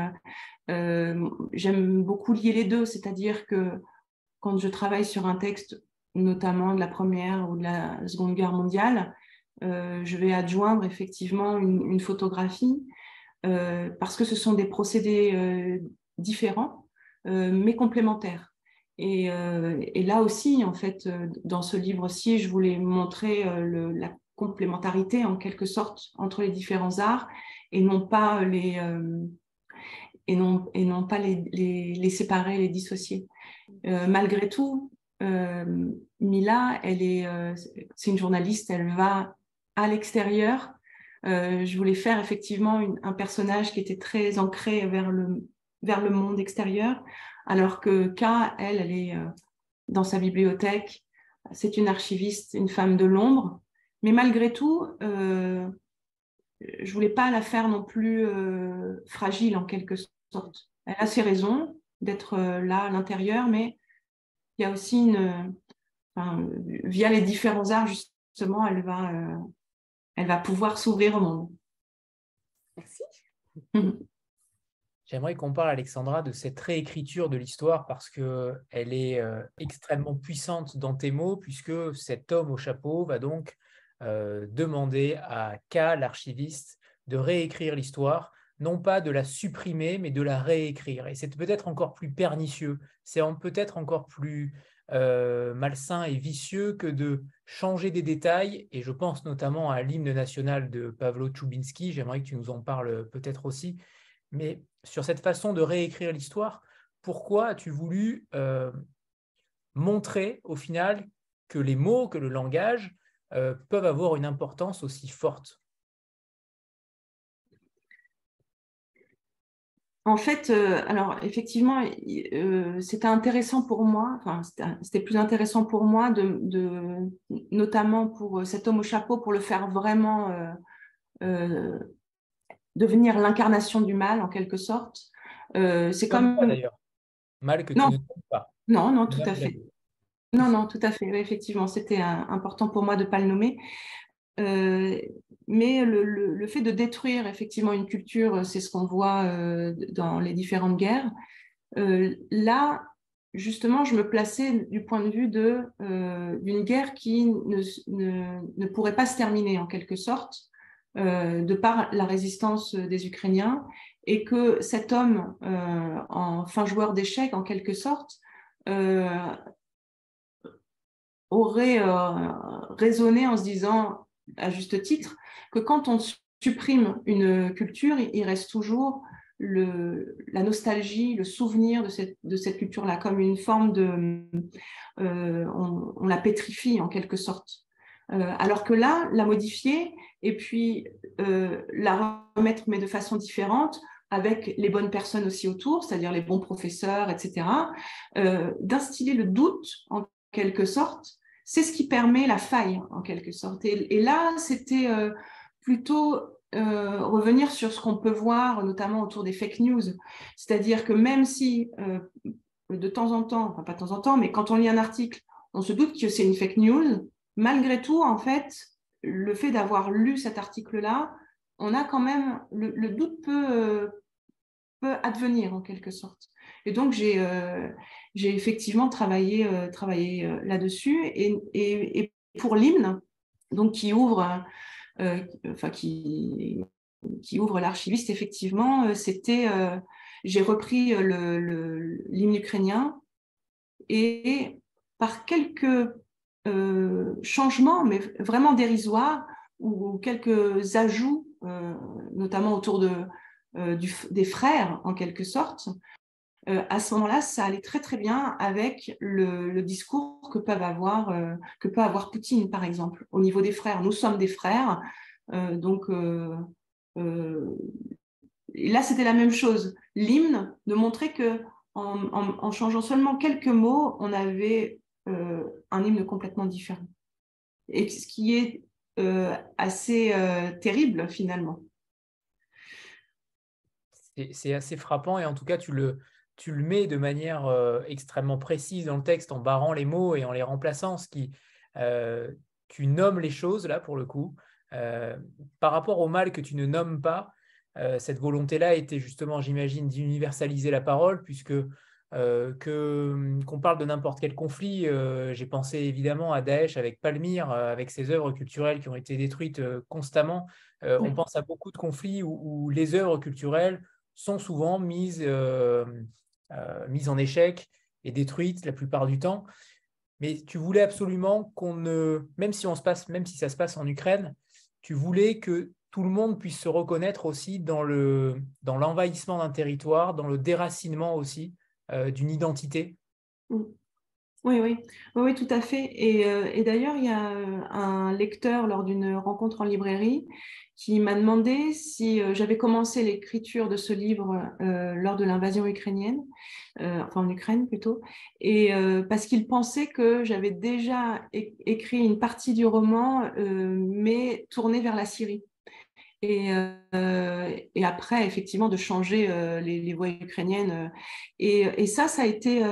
S2: j'aime beaucoup lier les deux, c'est-à-dire que quand je travaille sur un texte, notamment de la Première ou de la Seconde Guerre mondiale, euh, je vais adjoindre effectivement une, photographie euh, parce que ce sont des procédés euh, différents mais complémentaires. Et, là aussi, en fait, dans ce livre-ci, je voulais montrer la complémentarité en quelque sorte entre les différents arts et non pas les, et non, et non pas les, les séparer, les dissocier. Euh, malgré tout, euh, Mila, elle est, euh, c'est une journaliste, elle va à l'extérieur. je voulais faire effectivement un personnage qui était très ancré vers le, vers le monde extérieur, alors que K, elle, elle est dans sa bibliothèque. C'est une archiviste, une femme de l'ombre. Mais malgré tout, euh, je voulais pas la faire non plus fragile en quelque sorte. Elle a ses raisons, d'être euh, là à l'intérieur, mais il y a aussi une, via les différents arts, justement, elle va, euh, elle va pouvoir s'ouvrir au monde.
S5: Merci.
S1: J'aimerais qu'on parle, Alexandra, de cette réécriture de l'histoire parce qu'elle est euh, extrêmement puissante dans tes mots, puisque cet homme au chapeau va donc demander à K, l'archiviste, de réécrire l'histoire non pas de la supprimer, mais de la réécrire. Et c'est peut-être encore plus pernicieux, c'est peut-être encore plus euh, malsain et vicieux que de changer des détails. Et je pense notamment à l'hymne national de Pavlo Tchoubinski, j'aimerais que tu nous en parles peut-être aussi. Mais sur cette façon de réécrire l'histoire, pourquoi as-tu voulu euh, montrer au final que les mots, que le langage euh, peuvent avoir une importance aussi forte?
S2: En fait, euh, alors effectivement, c'était intéressant pour moi, enfin, c'était plus intéressant pour moi, de, notamment pour cet homme au chapeau, pour le faire vraiment devenir l'incarnation du mal en quelque sorte. c'est comme.
S1: Mal que tu
S2: non.
S1: ne pas.
S2: Non, non, tout à fait. Non, non, tout à fait. effectivement, c'était important pour moi de ne pas le nommer. Euh, mais le, fait de détruire effectivement une culture, c'est ce qu'on voit euh, dans les différentes guerres. Euh, là, justement, je me plaçais du point de vue d'une guerre qui ne, ne, pourrait pas se terminer en quelque sorte, de par la résistance des Ukrainiens, et que cet homme, en fin joueur d'échecs en quelque sorte, aurait raisonné en se disant à juste titre, que quand on supprime une culture, il reste toujours la nostalgie, le souvenir de cette, culture-là, comme une forme de... Euh, on, la pétrifie en quelque sorte. Euh, alors que là, la modifier et puis euh, la remettre, mais de façon différente, avec les bonnes personnes aussi autour, c'est-à-dire les bons professeurs, etc., d'instiller le doute en quelque sorte c'est ce qui permet la faille, en quelque sorte. Et, là, c'était euh, plutôt euh, revenir sur ce qu'on peut voir, notamment autour des fake news. C'est-à-dire que même si, euh, de temps en temps, enfin pas de temps en temps, mais quand on lit un article, on se doute que c'est une fake news, malgré tout, en fait, le fait d'avoir lu cet article-là, on a quand même, le, doute peut, peut advenir, en quelque sorte. Et donc, j'ai j'ai effectivement travaillé, euh, travaillé euh, là-dessus. Et, et, pour l'hymne, donc qui ouvre, euh, enfin qui, qui ouvre l'archiviste, effectivement, c'était, j'ai repris le, l'hymne ukrainien et par quelques changements, mais vraiment dérisoires, ou, quelques ajouts, notamment autour de, des frères en quelque sorte, euh, à ce moment-là, ça allait très très bien avec le, discours que, peuvent avoir, euh, que peut avoir Poutine, par exemple, au niveau des frères. Nous sommes des frères, euh, donc là c'était la même chose. L'hymne de montrer que en, changeant seulement quelques mots, on avait un hymne complètement différent. Et ce qui est assez terrible finalement.
S1: C'est assez frappant et en tout cas tu le, tu le mets de manière euh, extrêmement précise dans le texte en barrant les mots et en les remplaçant, ce qui euh, tu nommes les choses là pour le coup. Euh, par rapport au mal que tu ne nommes pas, cette volonté-là était justement, j'imagine, d'universaliser la parole, puisque que qu'on parle de n'importe quel conflit, j'ai pensé évidemment à Daesh avec Palmyre, avec ses œuvres culturelles qui ont été détruites constamment. On pense à beaucoup de conflits où, où les œuvres culturelles sont souvent mises euh, mise en échec et détruite la plupart du temps. Mais tu voulais absolument qu'on ne, même si on se passe, même si ça se passe en Ukraine, tu voulais que tout le monde puisse se reconnaître aussi dans le dans l'envahissement d'un territoire, dans le déracinement aussi euh, d'une identité.
S2: Mm. Oui, oui, oui, tout à fait. Et, euh, d'ailleurs, il y a un lecteur lors d'une rencontre en librairie qui m'a demandé si euh, j'avais commencé l'écriture de ce livre euh, lors de l'invasion ukrainienne, euh, enfin en Ukraine plutôt, et parce qu'il pensait que j'avais déjà écrit une partie du roman, mais tournée vers la Syrie. Et, et, après, effectivement, de changer les, les, voix ukrainiennes. Et, et, ça, ça a été...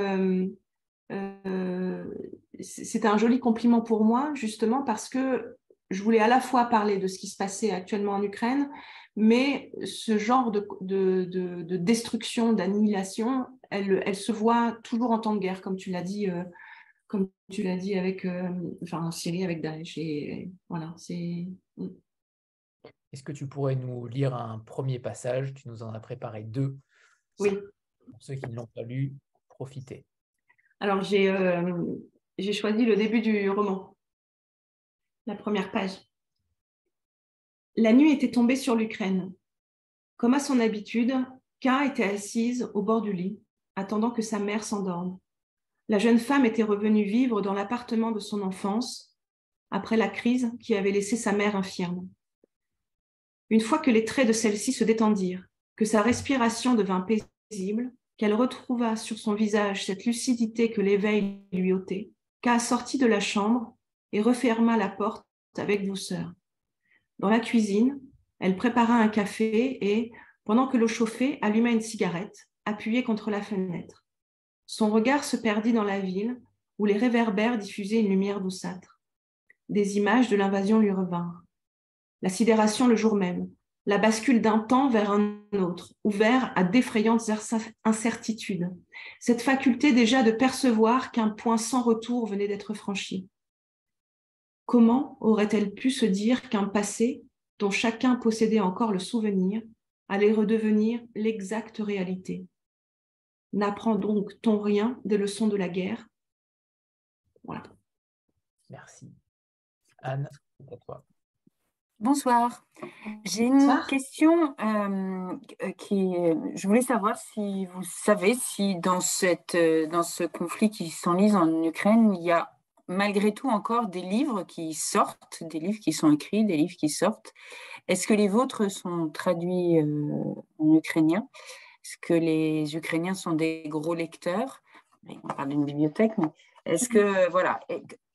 S2: c'était un joli compliment pour moi, justement, parce que je voulais à la fois parler de ce qui se passait actuellement en Ukraine, mais ce genre de, de, destruction, d'annihilation, elle, se voit toujours en temps de guerre, comme tu l'as dit, euh, comme tu l'as dit avec, euh, enfin en Syrie avec Daesh. Et, voilà, c'est.
S1: Est-ce que tu pourrais nous lire un premier passage? Tu nous en as préparé deux.
S2: Oui.
S1: Pour ceux qui ne l'ont pas lu, profitez.
S2: Alors j'ai euh, j'ai choisi le début du roman la première page. La nuit était tombée sur l'Ukraine. Comme à son habitude, K était assise au bord du lit, attendant que sa mère s'endorme. La jeune femme était revenue vivre dans l'appartement de son enfance, après la crise qui avait laissé sa mère infirme. Une fois que les traits de celle-ci se détendirent, que sa respiration devint paisible, qu'elle retrouva sur son visage cette lucidité que l'éveil lui ôtait, qu'à sortit de la chambre et referma la porte avec douceur. Dans la cuisine, elle prépara un café et, pendant que l'eau chauffait, alluma une cigarette, appuyée contre la fenêtre. Son regard se perdit dans la ville, où les réverbères diffusaient une lumière douceâtre. Des images de l'invasion lui revinrent. La sidération le jour même, la bascule d'un temps vers un autre, ouvert à d'effrayantes incertitudes, cette faculté déjà de percevoir qu'un point sans retour venait d'être franchi. Comment aurait-elle pu se dire qu'un passé, dont chacun possédait encore le souvenir, allait redevenir l'exacte réalité? N'apprend donc-t-on rien des leçons de la guerre? Voilà.
S1: Merci. Anne, toi.
S6: Bonsoir. J'ai une question euh, qui. Je voulais savoir si vous savez si dans, cette, dans ce conflit qui s'enlise en Ukraine, il y a malgré tout encore des livres qui sortent, des livres qui sont écrits, des livres qui sortent. Est-ce que les vôtres sont traduits euh, en ukrainien? Est-ce que les Ukrainiens sont des gros lecteurs? On parle d'une bibliothèque, mais est-ce que, voilà,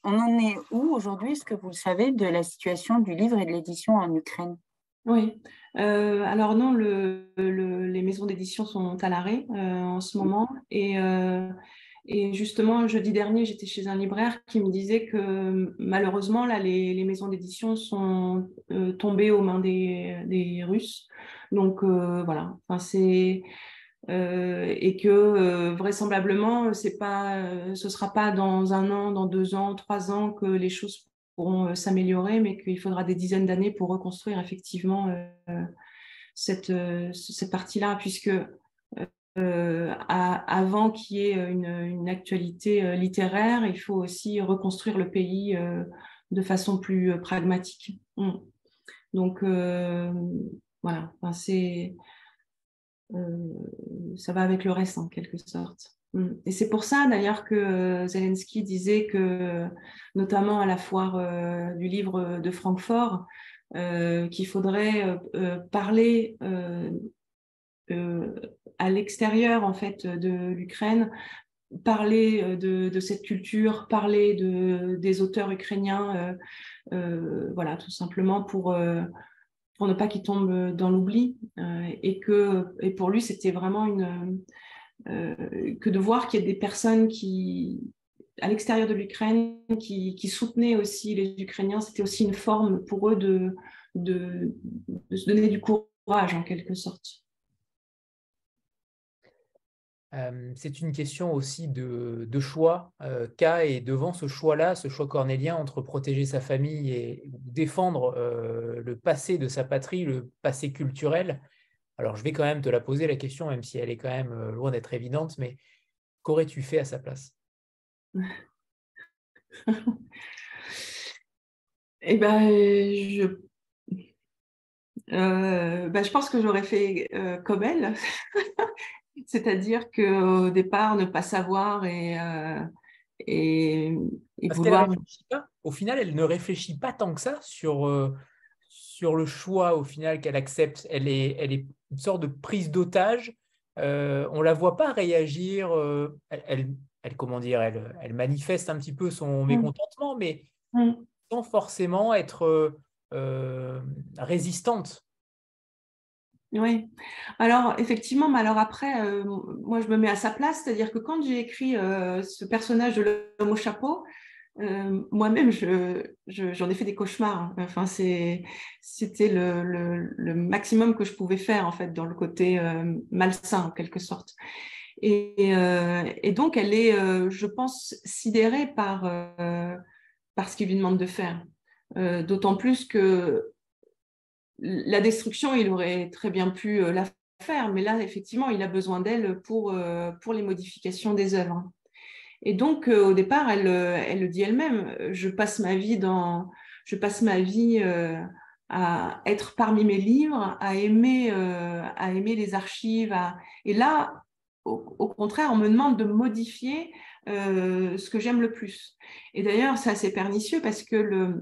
S6: on en est où aujourd'hui Est-ce que vous le savez de la situation du livre et de l'édition en Ukraine?
S2: Oui. Euh, alors non, les maisons d'édition sont à l'arrêt euh, en ce moment. Et, euh, et, justement, jeudi dernier, j'étais chez un libraire qui me disait que malheureusement, là, les, maisons d'édition sont tombées aux mains des, des Russes. Donc voilà, enfin, c'est euh, et que euh, vraisemblablement, euh, ce ne sera pas dans un an, dans deux ans, trois ans que les choses pourront s'améliorer, mais qu'il faudra des dizaines d'années pour reconstruire effectivement cette, cette partie-là, puisque avant qu'il y ait une, actualité littéraire, il faut aussi reconstruire le pays de façon plus pragmatique. Mm. Donc voilà, c'est ça va avec le reste en quelque sorte. Mm. Et c'est pour ça d'ailleurs que euh, Zelensky disait que, notamment à la foire euh, du livre de Francfort, qu'il faudrait parler à l'extérieur en fait de l'Ukraine, parler de, cette culture, parler de, des auteurs ukrainiens, voilà, tout simplement pour pour ne pas qu'il tombe dans l'oubli. Euh, et, que, et pour lui, c'était vraiment une. Euh, que de voir qu'il y a des personnes qui, à l'extérieur de l'Ukraine, qui, qui, soutenaient aussi les Ukrainiens, c'était aussi une forme pour eux de, de, de se donner du courage, en quelque sorte.
S1: Euh, c'est une question aussi de, choix. Euh, K est devant ce choix-là, ce choix cornélien entre protéger sa famille et défendre euh, le passé de sa patrie, le passé culturel. Alors je vais quand même te la poser la question, même si elle est quand même loin d'être évidente, mais qu'aurais-tu fait à sa place? *laughs*
S2: Eh ben, je... Ben, je pense que j'aurais fait comme elle. *laughs* C'est-à-dire qu'au départ, ne pas savoir et, euh, et, vouloir.
S1: Au final, elle ne réfléchit pas tant que ça sur, euh, sur le choix au final qu'elle accepte. Elle est, elle est une sorte de prise d'otage. Euh, on ne la voit pas réagir. Elle, elle, comment dire, elle, elle, manifeste un petit peu son mmh. mécontentement, mais mmh. sans forcément être résistante.
S2: Oui. Alors, effectivement, mais alors après, euh, moi, je me mets à sa place, c'est-à-dire que quand j'ai écrit euh, ce personnage de l'homme au chapeau, euh, moi-même, j'en ai fait des cauchemars. Enfin, c'était le, maximum que je pouvais faire, en fait, dans le côté malsain, en quelque sorte. Et, donc, elle est, je pense, sidérée par, par ce qu'il lui demande de faire. D'autant plus que la destruction, il aurait très bien pu euh, la faire, mais là, effectivement, il a besoin d'elle pour, euh, pour les modifications des œuvres. Et donc, euh, au départ, elle, elle le dit elle-même, je passe ma vie dans, je passe ma vie à être parmi mes livres, à aimer, à aimer les archives. Et là, au, contraire, on me demande de modifier euh, ce que j'aime le plus. Et d'ailleurs, c'est assez pernicieux parce que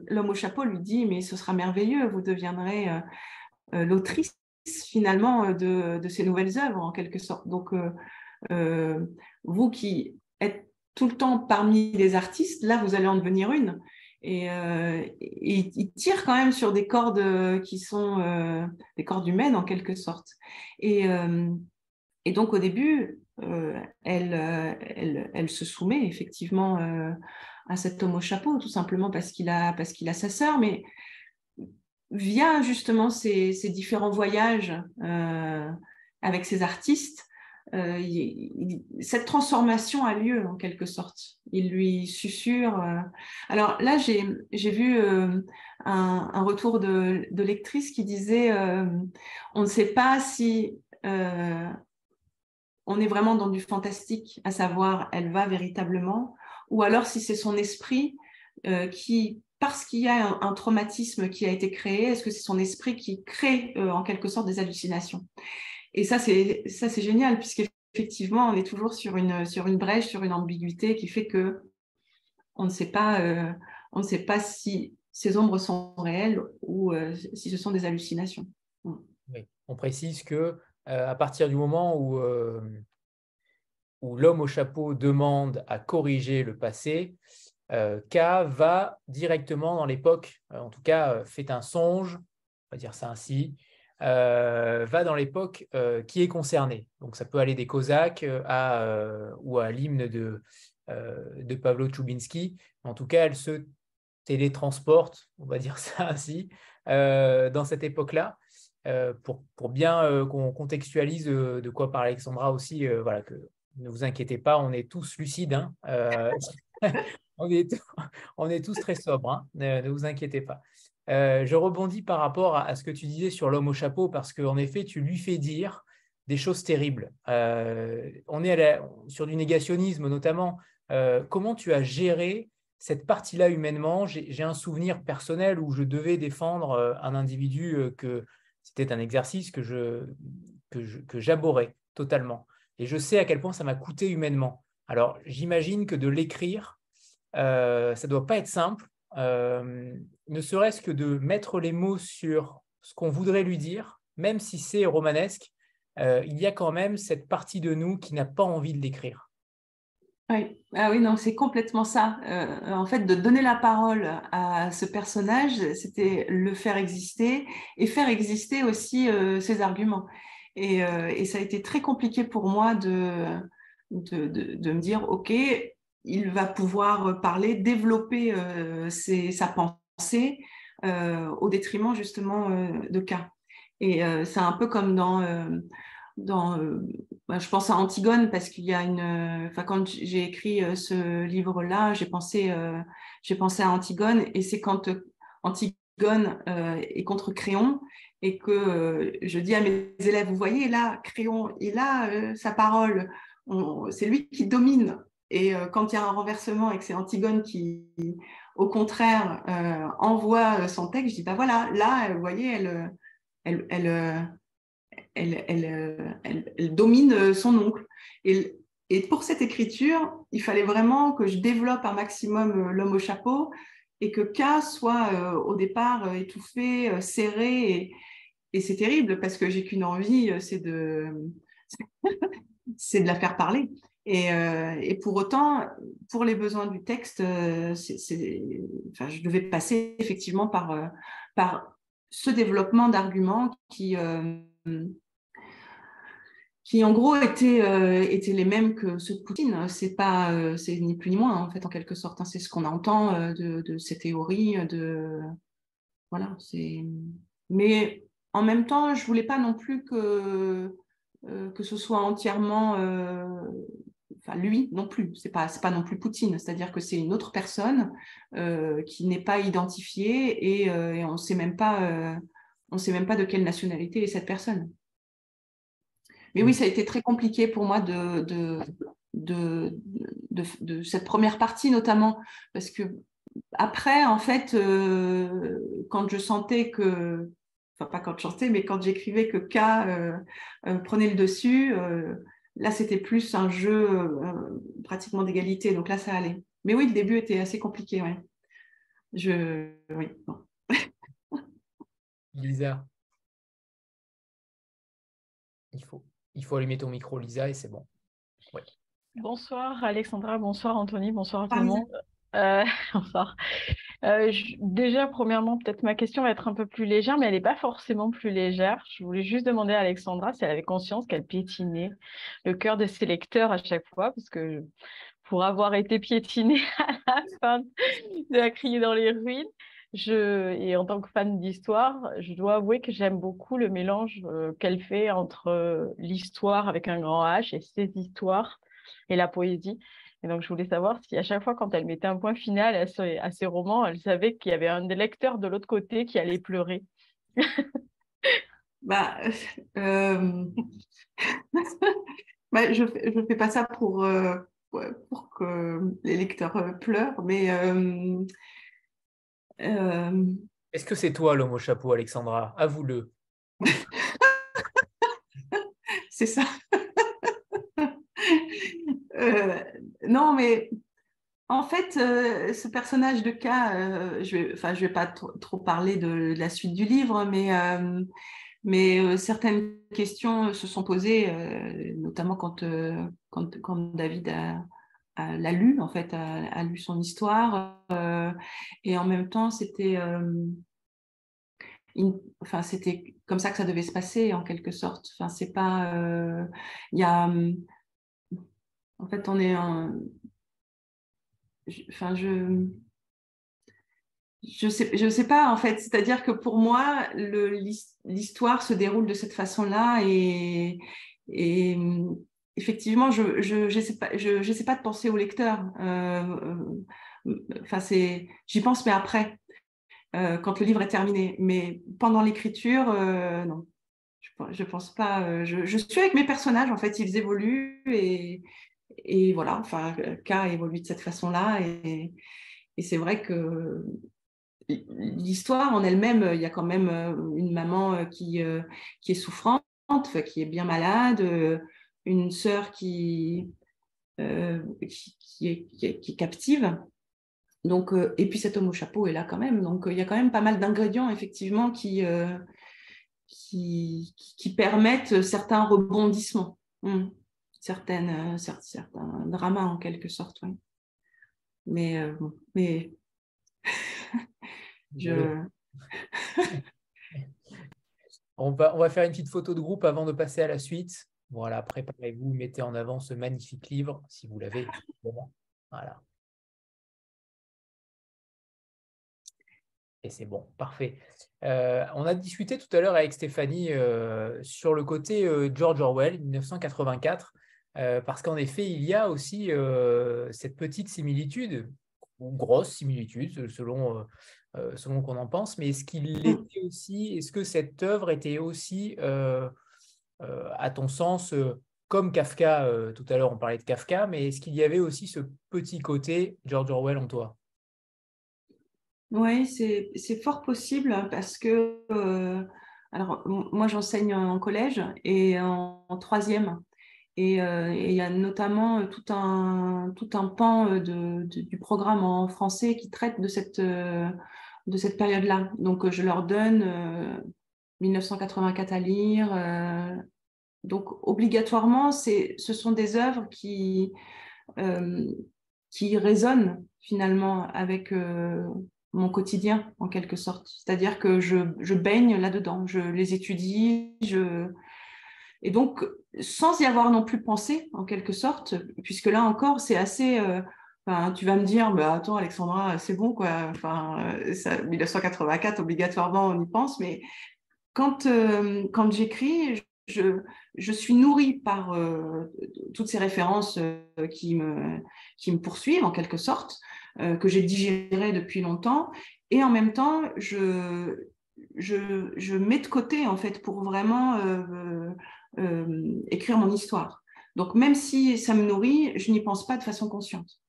S2: l'homme au chapeau lui dit, mais ce sera merveilleux, vous deviendrez euh, euh, l'autrice finalement de, ces nouvelles œuvres en quelque sorte. Donc, vous qui êtes tout le temps parmi les artistes, là, vous allez en devenir une. Et, il tire quand même sur des cordes qui sont des cordes humaines en quelque sorte. Et, donc au début, elle, se soumet effectivement à cet homme au chapeau, tout simplement parce qu'il a, parce qu'il a sa sœur, mais via justement ces, ces différents voyages avec ces artistes, euh, cette transformation a lieu en quelque sorte. Il lui susurre. Euh. Alors là, j'ai vu euh, un, retour de, de, lectrice qui disait on ne sait pas si on est vraiment dans du fantastique, à savoir elle va véritablement, ou alors si c'est son esprit qui parce qu'il y a un, traumatisme qui a été créé, est-ce que c'est son esprit qui crée en quelque sorte des hallucinations? Et ça, c'est génial, puisqu'effectivement, on est toujours sur une, sur une brèche, sur une ambiguïté qui fait que on ne sait pas, euh, on ne sait pas si ces ombres sont réelles ou euh, si ce sont des hallucinations.
S1: On précise que euh, à partir du moment où, où l'homme au chapeau demande à corriger le passé, K va directement dans l'époque, en tout cas fait un songe, on va dire ça ainsi, euh, va dans l'époque euh, qui est concernée. Donc ça peut aller des Cosaques euh, à, ou à l'hymne de, de Pavlo Chubinski. En tout cas, elle se télétransporte, on va dire *laughs* ça ainsi, dans cette époque-là. Pour, pour, bien qu'on contextualise de quoi parle Alexandra aussi, voilà, que ne vous inquiétez pas, on est tous lucides. Hein, *laughs* on, est, on, est, tous très sobres, hein, ne, vous inquiétez pas. Euh, je rebondis par rapport à, ce que tu disais sur l'homme au chapeau, parce qu'en effet, tu lui fais dire des choses terribles. Euh, on est sur du négationnisme notamment. Euh, comment tu as géré cette partie-là humainement? J'ai un souvenir personnel où je devais défendre un individu que c'était un exercice que je totalement. Et je sais à quel point ça m'a coûté humainement. Alors j'imagine que de l'écrire, ça ne doit pas être simple euh, ne serait-ce que de mettre les mots sur ce qu'on voudrait lui dire, même si c'est romanesque, euh, il y a quand même cette partie de nous qui n'a pas envie de l'écrire.
S2: Oui, ah oui, non, c'est complètement ça. Euh, en fait, de donner la parole à ce personnage, c'était le faire exister et faire exister aussi ses arguments. Et, et, ça a été très compliqué pour moi de, de, de, me dire, OK, il va pouvoir parler, développer euh, sa pensée euh, au détriment justement euh, de cas. Et c'est un peu comme dans, dans bah, je pense à Antigone parce qu'il y a une, enfin quand j'ai écrit ce livre-là, j'ai pensé, j'ai pensé à Antigone et c'est quand Antigone est contre Créon et que je dis à mes élèves, vous voyez là, Créon, il a sa parole, c'est lui qui domine et euh, quand il y a un renversement et que c'est Antigone qui, au contraire, euh, envoie euh, son texte, je dis, bah voilà, là, vous voyez, elle, elle, elle, elle domine son oncle. Et, pour cette écriture, il fallait vraiment que je développe un maximum l'homme au chapeau et que K soit au départ étouffé, serré. Et, c'est terrible parce que j'ai qu'une envie, *laughs* c'est de, la faire parler. Euh, et, pour autant, pour les besoins du texte, euh, je devais passer effectivement euh, par ce développement d'arguments qui, qui, en gros, étaient, étaient, les mêmes que ceux de Poutine. C'est pas, c'est ni plus ni moins, en fait, en quelque sorte. Hein. C'est ce qu'on entend de, de, ces théories. De... Voilà, Mais en même temps, je voulais pas non plus que, que ce soit entièrement enfin lui non plus, c'est pas pas non plus Poutine, c'est-à-dire que c'est une autre personne euh, qui n'est pas identifiée et, euh, on sait même euh, sait même pas de quelle nationalité est cette personne. Mais oui, ça a été très compliqué pour moi de de, de, de, cette première partie notamment parce que après en fait quand je sentais que enfin pas quand je chantais mais quand j'écrivais que K prenait le dessus Là, c'était plus un jeu euh, pratiquement d'égalité, donc là, ça allait. Mais oui, le début était assez compliqué, ouais. Je, oui.
S1: Lisa. il faut, il faut allumer ton micro, Lisa, et c'est bon.
S7: Bonsoir Alexandra, bonsoir Anthony, bonsoir à tout le monde. Euh, *laughs* bonsoir. Euh, déjà, premièrement, peut-être ma question va être un peu plus légère, mais elle n'est pas forcément plus légère. Je voulais juste demander à Alexandra si elle avait conscience qu'elle piétinait le cœur de ses lecteurs à chaque fois, parce que pour avoir été piétinée *laughs* à la fin de la crier dans les ruines, et en tant que fan d'histoire, je dois avouer que j'aime beaucoup le mélange euh, qu'elle fait entre euh, l'histoire avec un grand H et ses histoires et la poésie. Et donc, je voulais savoir si à chaque fois, quand elle mettait un point final à, ses, romans, elle savait qu'il y avait un des lecteurs de l'autre côté qui allait pleurer.
S2: bah, euh... *laughs* bah, je ne fais pas ça pour, que les lecteurs pleurent, mais
S1: Est-ce que c'est toi l'homme au chapeau, Alexandra? Avoue-le. *laughs*
S2: c'est ça. *laughs* Euh, non, mais en fait, euh, ce personnage de K, je ne vais, vais pas trop, parler de, la suite du livre, mais, mais certaines questions se sont posées, notamment quand, quand, quand, David a, l'a lu, en fait, a, lu son histoire. Euh, et en même temps, c'était euh, enfin, c'était comme ça que ça devait se passer, en quelque sorte. Enfin, c'est pas. Euh, il y a. En fait, on est en. Enfin, je. Je sais, je sais pas en fait, c'est-à-dire que pour moi, l'histoire se déroule de cette façon-là et, et, effectivement, je n'essaie pas, je, pas de penser au lecteur. Euh, euh, j'y pense, mais après, euh, quand le livre est terminé. Mais pendant l'écriture, non, je pense pas. Je, suis avec mes personnages, en fait, ils évoluent et, et voilà. Enfin, K évolue de cette façon-là et, et c'est vrai que l'histoire en elle-même, il y a quand même une maman qui, qui est souffrante, qui est bien malade une sœur qui, euh, qui, est, qui, captive. Donc, euh, et puis cet homme au chapeau est là quand même. Donc il y a quand même pas mal d'ingrédients effectivement qui, euh, qui, qui, permettent certains rebondissements, hmm. certaines, certains dramas en quelque sorte. Mais, mais *laughs* je... *laughs*
S1: on, va, on va faire une petite photo de groupe avant de passer à la suite. Voilà, préparez-vous, mettez en avant ce magnifique livre, si vous l'avez. Voilà. Et c'est bon, parfait. Euh, on a discuté tout à l'heure avec Stéphanie euh, sur le côté euh, George Orwell, 1984, parce qu'en effet, il y a aussi cette petite similitude, ou grosse similitude, selon, selon qu'on en pense, mais est-ce qu'il mmh. était aussi, est-ce que cette œuvre était aussi à ton sens, euh, comme Kafka, euh, tout à l'heure on parlait de Kafka, mais est-ce qu'il y avait aussi ce petit côté George Orwell en toi?
S2: Oui, c'est fort possible parce que, alors moi j'enseigne en collège et en, troisième. Et il y a notamment tout un, tout un pan du programme en français qui traite de cette, de cette période-là. Donc je leur donne 1984 à lire, donc, obligatoirement, ce sont des œuvres qui, euh, qui résonnent finalement avec euh, mon quotidien, en quelque sorte. C'est-à-dire que je, baigne là-dedans, je les étudie, je... et donc, sans y avoir non plus pensé, en quelque sorte, puisque là encore, c'est assez... Euh, tu vas me dire, bah, attends, Alexandra, c'est bon, quoi. Enfin, 1984, obligatoirement, on y pense, mais quand, quand j'écris, je, je, suis nourrie par euh, toutes ces références euh, qui, me, qui me poursuivent en quelque sorte, euh, que j'ai digérées depuis longtemps, et en même temps, je, je, je, mets de côté en fait pour vraiment écrire mon histoire. Donc même si ça me nourrit, je n'y pense pas de façon consciente.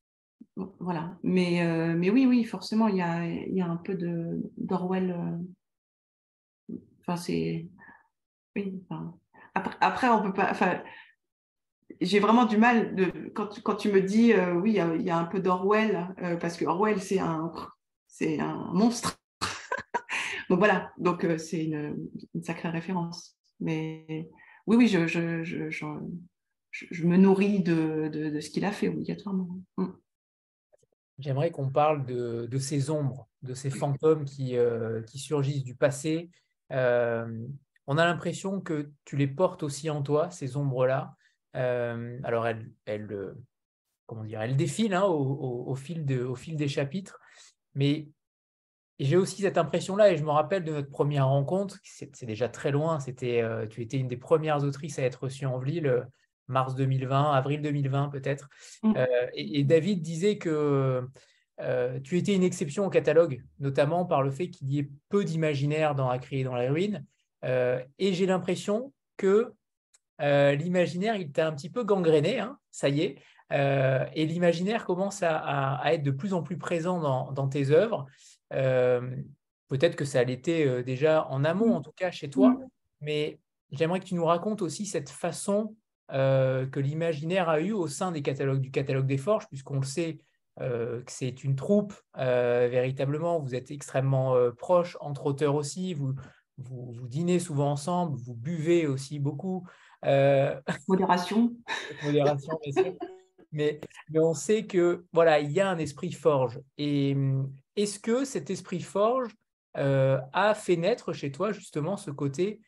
S2: Voilà. Mais, mais oui, oui, forcément, il y a, y a un peu d'Orwell. Enfin, c'est. Oui, enfin, après, on peut pas. Enfin, j'ai vraiment du mal de, quand, quand tu me dis euh, oui, il y, a un peu d'Orwell, euh, parce que Orwell, c'est un, c'est un monstre. *laughs* donc voilà, donc euh, c'est une, sacrée référence. Mais oui, oui, je, je, je, je, me nourris de, de, ce qu'il a fait obligatoirement. Mm.
S1: J'aimerais qu'on parle de, de, ces ombres, de ces fantômes qui, qui surgissent du passé. Euh, on a l'impression que tu les portes aussi en toi, ces ombres-là. Euh, alors, elles, elles, comment dire, elles défilent hein, au, au, fil de, au fil des chapitres, mais j'ai aussi cette impression-là, et je me rappelle de notre première rencontre, c'est déjà très loin, c'était, tu étais une des premières autrices à être reçue en Vlille mars 2020, avril 2020 peut-être. Mm. Euh, et, David disait que euh, tu étais une exception au catalogue, notamment par le fait qu'il y ait peu d'imaginaire dans À crier dans la ruine. Euh, et j'ai l'impression que l'imaginaire, il t'a un petit peu gangréné, hein, ça y est. et l'imaginaire commence à, être de plus en plus présent dans, dans tes œuvres. Peut-être que ça l'était déjà en amont, en tout cas chez toi, mm. mais j'aimerais que tu nous racontes aussi cette façon euh, que l'imaginaire a eu au sein des catalogues, du catalogue des forges, puisqu'on le sait euh, que c'est une troupe euh, véritablement, vous êtes extrêmement proches, entre auteurs aussi, vous, vous, dînez souvent ensemble, vous buvez aussi beaucoup. *laughs*
S2: Modération. *laughs*
S1: Modération, bien sûr. Mais, mais, on sait que voilà, il y a un esprit forge. Et hum, est-ce que cet esprit forge a fait naître chez toi justement ce côté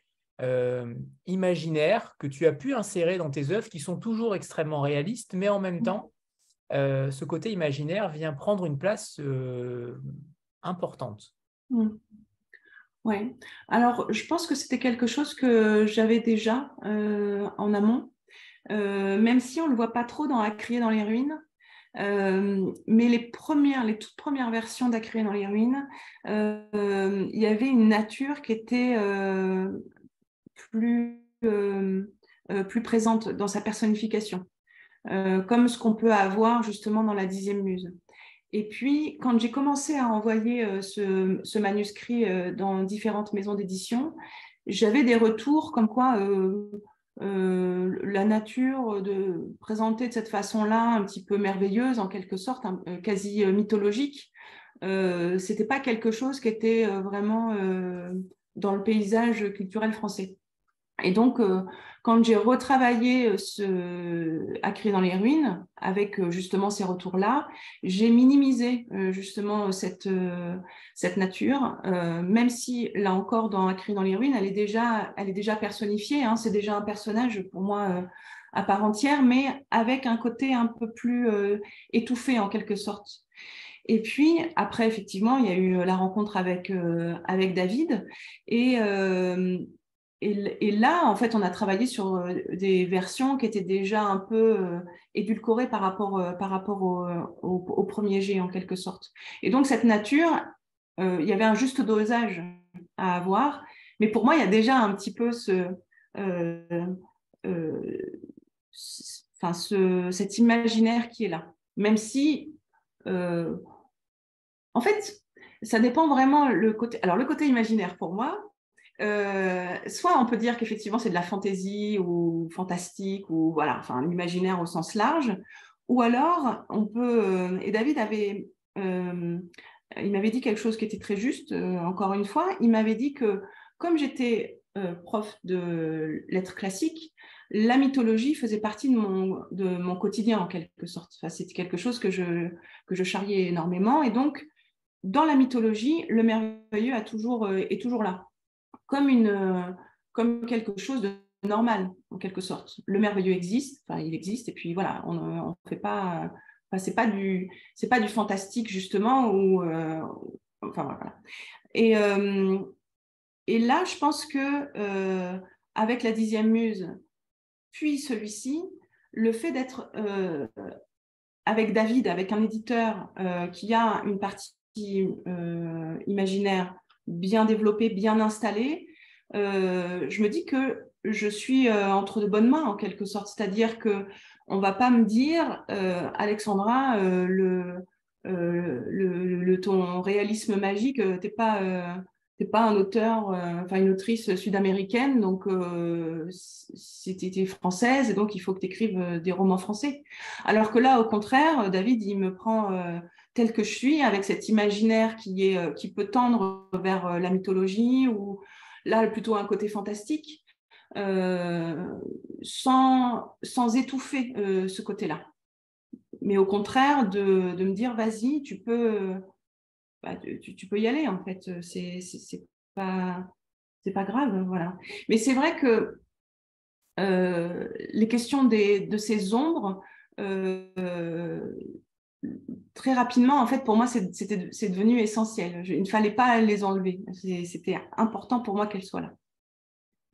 S1: euh, imaginaires que tu as pu insérer dans tes œuvres qui sont toujours extrêmement réalistes, mais en même temps, euh, ce côté imaginaire vient prendre une place euh, importante.
S2: Mm. Oui, alors je pense que c'était quelque chose que j'avais déjà en amont, même si on ne le voit pas trop dans Acrier dans les ruines. mais les premières, les toutes premières versions d'Acrier dans les ruines, il y avait une nature qui était plus, euh, euh, plus présente dans sa personnification, euh, comme ce qu'on peut avoir justement dans la dixième muse. Et puis, quand j'ai commencé à envoyer ce, manuscrit dans différentes maisons d'édition, j'avais des retours comme quoi la nature de présenter de cette façon-là, un petit peu merveilleuse en quelque sorte, quasi mythologique, c'était pas quelque chose qui était vraiment dans le paysage culturel français. Et donc, euh, quand j'ai retravaillé euh, ce À dans les ruines, avec euh, justement ces retours-là, j'ai minimisé justement cette, cette nature, même si là encore, dans À crier dans les ruines, elle est déjà, elle est déjà personnifiée, hein, c'est déjà un personnage pour moi à part entière, mais avec un côté un peu plus étouffé en quelque sorte. Et puis après, effectivement, il y a eu la rencontre avec, avec David. Et, et, là, en fait, on a travaillé sur euh, des versions qui étaient déjà un peu euh, édulcorées par rapport, euh, par rapport au, premier G, en quelque sorte. Et donc, cette nature, il y avait un juste dosage à avoir. Mais pour moi, il y a déjà un petit peu ce, enfin, ce, cet imaginaire qui est là. Même si, en fait, ça dépend vraiment le côté. Alors, le côté imaginaire pour moi, euh, soit on peut dire qu'effectivement c'est de la fantaisie ou fantastique ou voilà, enfin l'imaginaire au sens large, ou alors on peut. Euh, et David avait, euh, il m'avait dit quelque chose qui était très juste. encore une fois, il m'avait dit que comme j'étais prof de lettres classiques, la mythologie faisait partie de mon, de mon quotidien en quelque sorte. Enfin, C'était quelque chose que je, que je charriais énormément. Et donc, dans la mythologie, le merveilleux est toujours là comme, une, comme quelque chose de normal, en quelque sorte. Le merveilleux existe, il existe, et puis voilà, on ne fait pas. Enfin, c'est pas du c'est pas du fantastique justement ou euh, enfin voilà et, euh, et là je pense que euh, avec la dixième muse puis celui-ci le fait d'être avec David avec un éditeur qui a une partie imaginaire bien développé, bien installé, euh, je me dis que je suis euh, entre de bonnes mains en quelque sorte. C'est-à-dire que on va pas me dire, euh, Alexandra, le, le, ton réalisme magique, t'es pas t'es pas un auteur, enfin une autrice sud-américaine, donc c'était française, et donc il faut que tu écrives des romans français. Alors que là, au contraire, David, il me prend tel que je suis, avec cet imaginaire qui, est, euh, qui peut tendre vers euh, la mythologie, ou là plutôt un côté fantastique. sans, sans étouffer ce côté-là. Mais au contraire, de, de me dire, vas-y, tu peux, bah, tu, peux y aller, en fait. C'est pas, pas grave, voilà. Mais c'est vrai que les questions des, de ces ombres, très rapidement, en fait, pour moi, c'est devenu essentiel. il ne fallait pas les enlever. C'était important pour moi qu'elles soient là.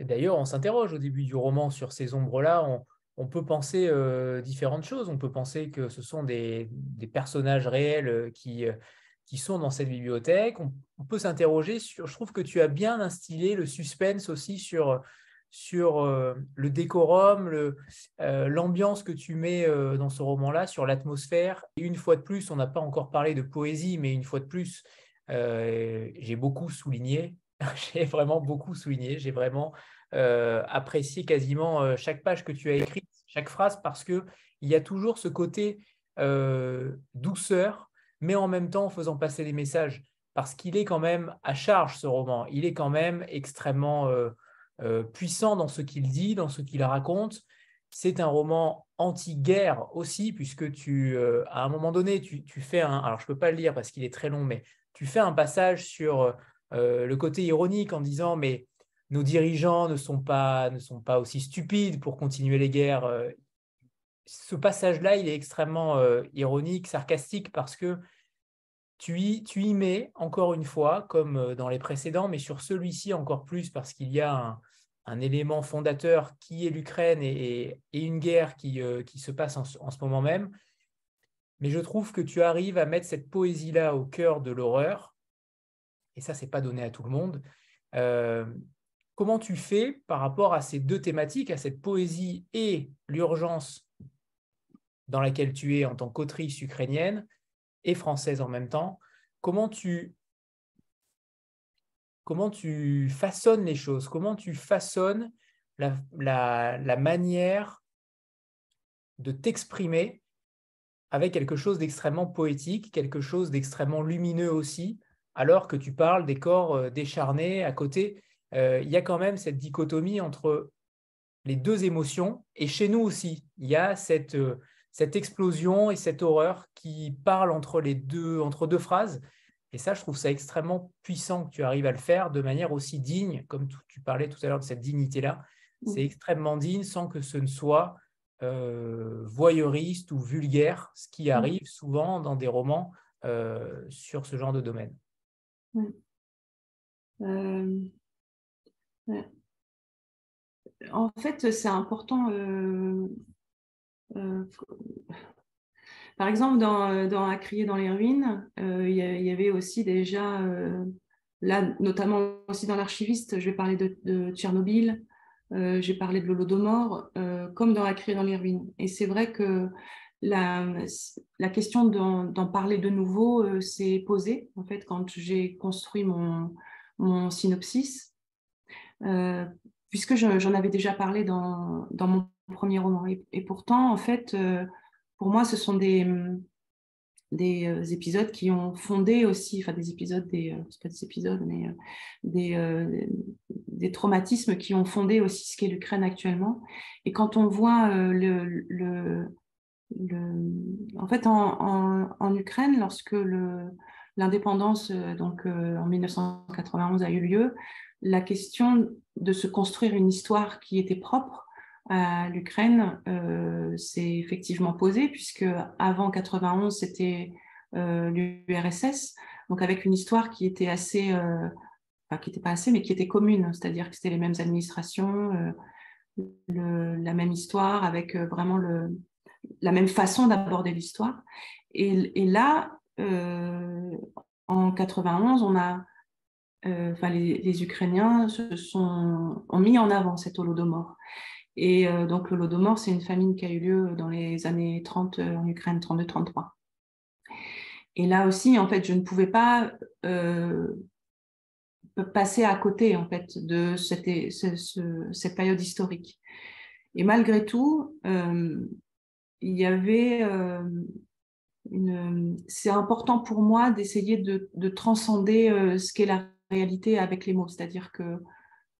S1: D'ailleurs, on s'interroge au début du roman sur ces ombres-là. On, peut penser euh, différentes choses. On peut penser que ce sont des, personnages réels euh, qui, euh, qui, sont dans cette bibliothèque. On, on peut s'interroger sur. Je trouve que tu as bien instillé le suspense aussi sur sur euh, le décorum, euh, l'ambiance que tu mets euh, dans ce roman-là, sur l'atmosphère. Une fois de plus, on n'a pas encore parlé de poésie, mais une fois de plus, j'ai beaucoup souligné, *laughs* j'ai vraiment beaucoup souligné, j'ai vraiment apprécié quasiment chaque page que tu as écrite, chaque phrase, parce qu'il y a toujours ce côté douceur, mais en même temps en faisant passer des messages, parce qu'il est quand même à charge ce roman, il est quand même extrêmement euh, puissant dans ce qu'il dit, dans ce qu'il raconte. C'est un roman anti-guerre aussi, puisque tu, euh, à un moment donné, tu, fais un. Alors, je ne peux pas le lire parce qu'il est très long, mais tu fais un passage sur euh, le côté ironique en disant Mais nos dirigeants ne sont pas, ne sont pas aussi stupides pour continuer les guerres. Ce passage-là, il est extrêmement ironique, sarcastique, parce que tu tu y mets, encore une fois, comme dans les précédents, mais sur celui-ci encore plus, parce qu'il y a un, un élément fondateur qui est l'Ukraine et, une guerre qui, euh, se passe en, ce moment même. Mais je trouve que tu arrives à mettre cette poésie-là au cœur de l'horreur, et ça, c'est pas donné à tout le monde. Euh, comment tu fais par rapport à ces deux thématiques, à cette poésie et l'urgence dans laquelle tu es en tant qu'autrice ukrainienne et française en même temps? Comment tu comment tu façonnes les choses, comment tu façonnes la, manière de t'exprimer avec quelque chose d'extrêmement poétique, quelque chose d'extrêmement lumineux aussi, alors que tu parles des corps euh, décharnés à côté. Euh, il y a quand même cette dichotomie entre les deux émotions, et chez nous aussi, il y a cette, euh, explosion et cette horreur qui parlent entre les deux, entre deux phrases, et ça, je trouve ça extrêmement puissant que tu arrives à le faire de manière aussi digne, comme tu parlais tout à l'heure de cette dignité-là. C'est extrêmement digne sans que ce ne soit euh, voyeuriste ou vulgaire, ce qui arrive souvent dans des romans euh, sur ce genre de domaine.
S2: Euh, en fait, c'est important par exemple, dans, euh, dans crier dans les ruines, euh, il y, avait aussi déjà, euh, là, notamment aussi dans l'archiviste, je vais parler de, Tchernobyl, j'ai parlé de l'Holodomor, comme dans À crier dans les ruines. Et c'est vrai que la, question d'en parler de nouveau s'est posée, en fait, quand j'ai construit mon, synopsis, puisque j'en avais déjà parlé dans, mon premier roman. Et pourtant, en fait, pour moi, ce sont des, des euh, épisodes qui ont fondé aussi, enfin des épisodes, des, euh, pas des épisodes, mais euh, des, traumatismes qui ont fondé aussi ce qu'est l'Ukraine actuellement. Et quand on voit le, en fait, en, Ukraine, lorsque l'indépendance, donc en 1991, a eu lieu, la question de se construire une histoire qui était propre à l'Ukraine euh, s'est effectivement posée, puisque avant 91, c'était euh, l'URSS, donc avec une histoire qui était assez, euh, enfin qui n'était pas assez, mais qui était commune, c'est-à-dire que c'était les mêmes administrations, euh, la même histoire, avec vraiment la même façon d'aborder l'histoire. Et, là, en 91, on a enfin, les, les, Ukrainiens se sont, ont mis en avant cet holodomor. Et euh, donc, le Lodomor, c'est une famine qui a eu lieu dans les années 30 euh, en Ukraine, 32-33. Et là aussi, en fait, je ne pouvais pas euh, passer à côté, en fait, de cette, période historique. Et malgré tout, il y avait. C'est important pour moi d'essayer de, de, transcender ce qu'est la réalité avec les mots. C'est-à-dire que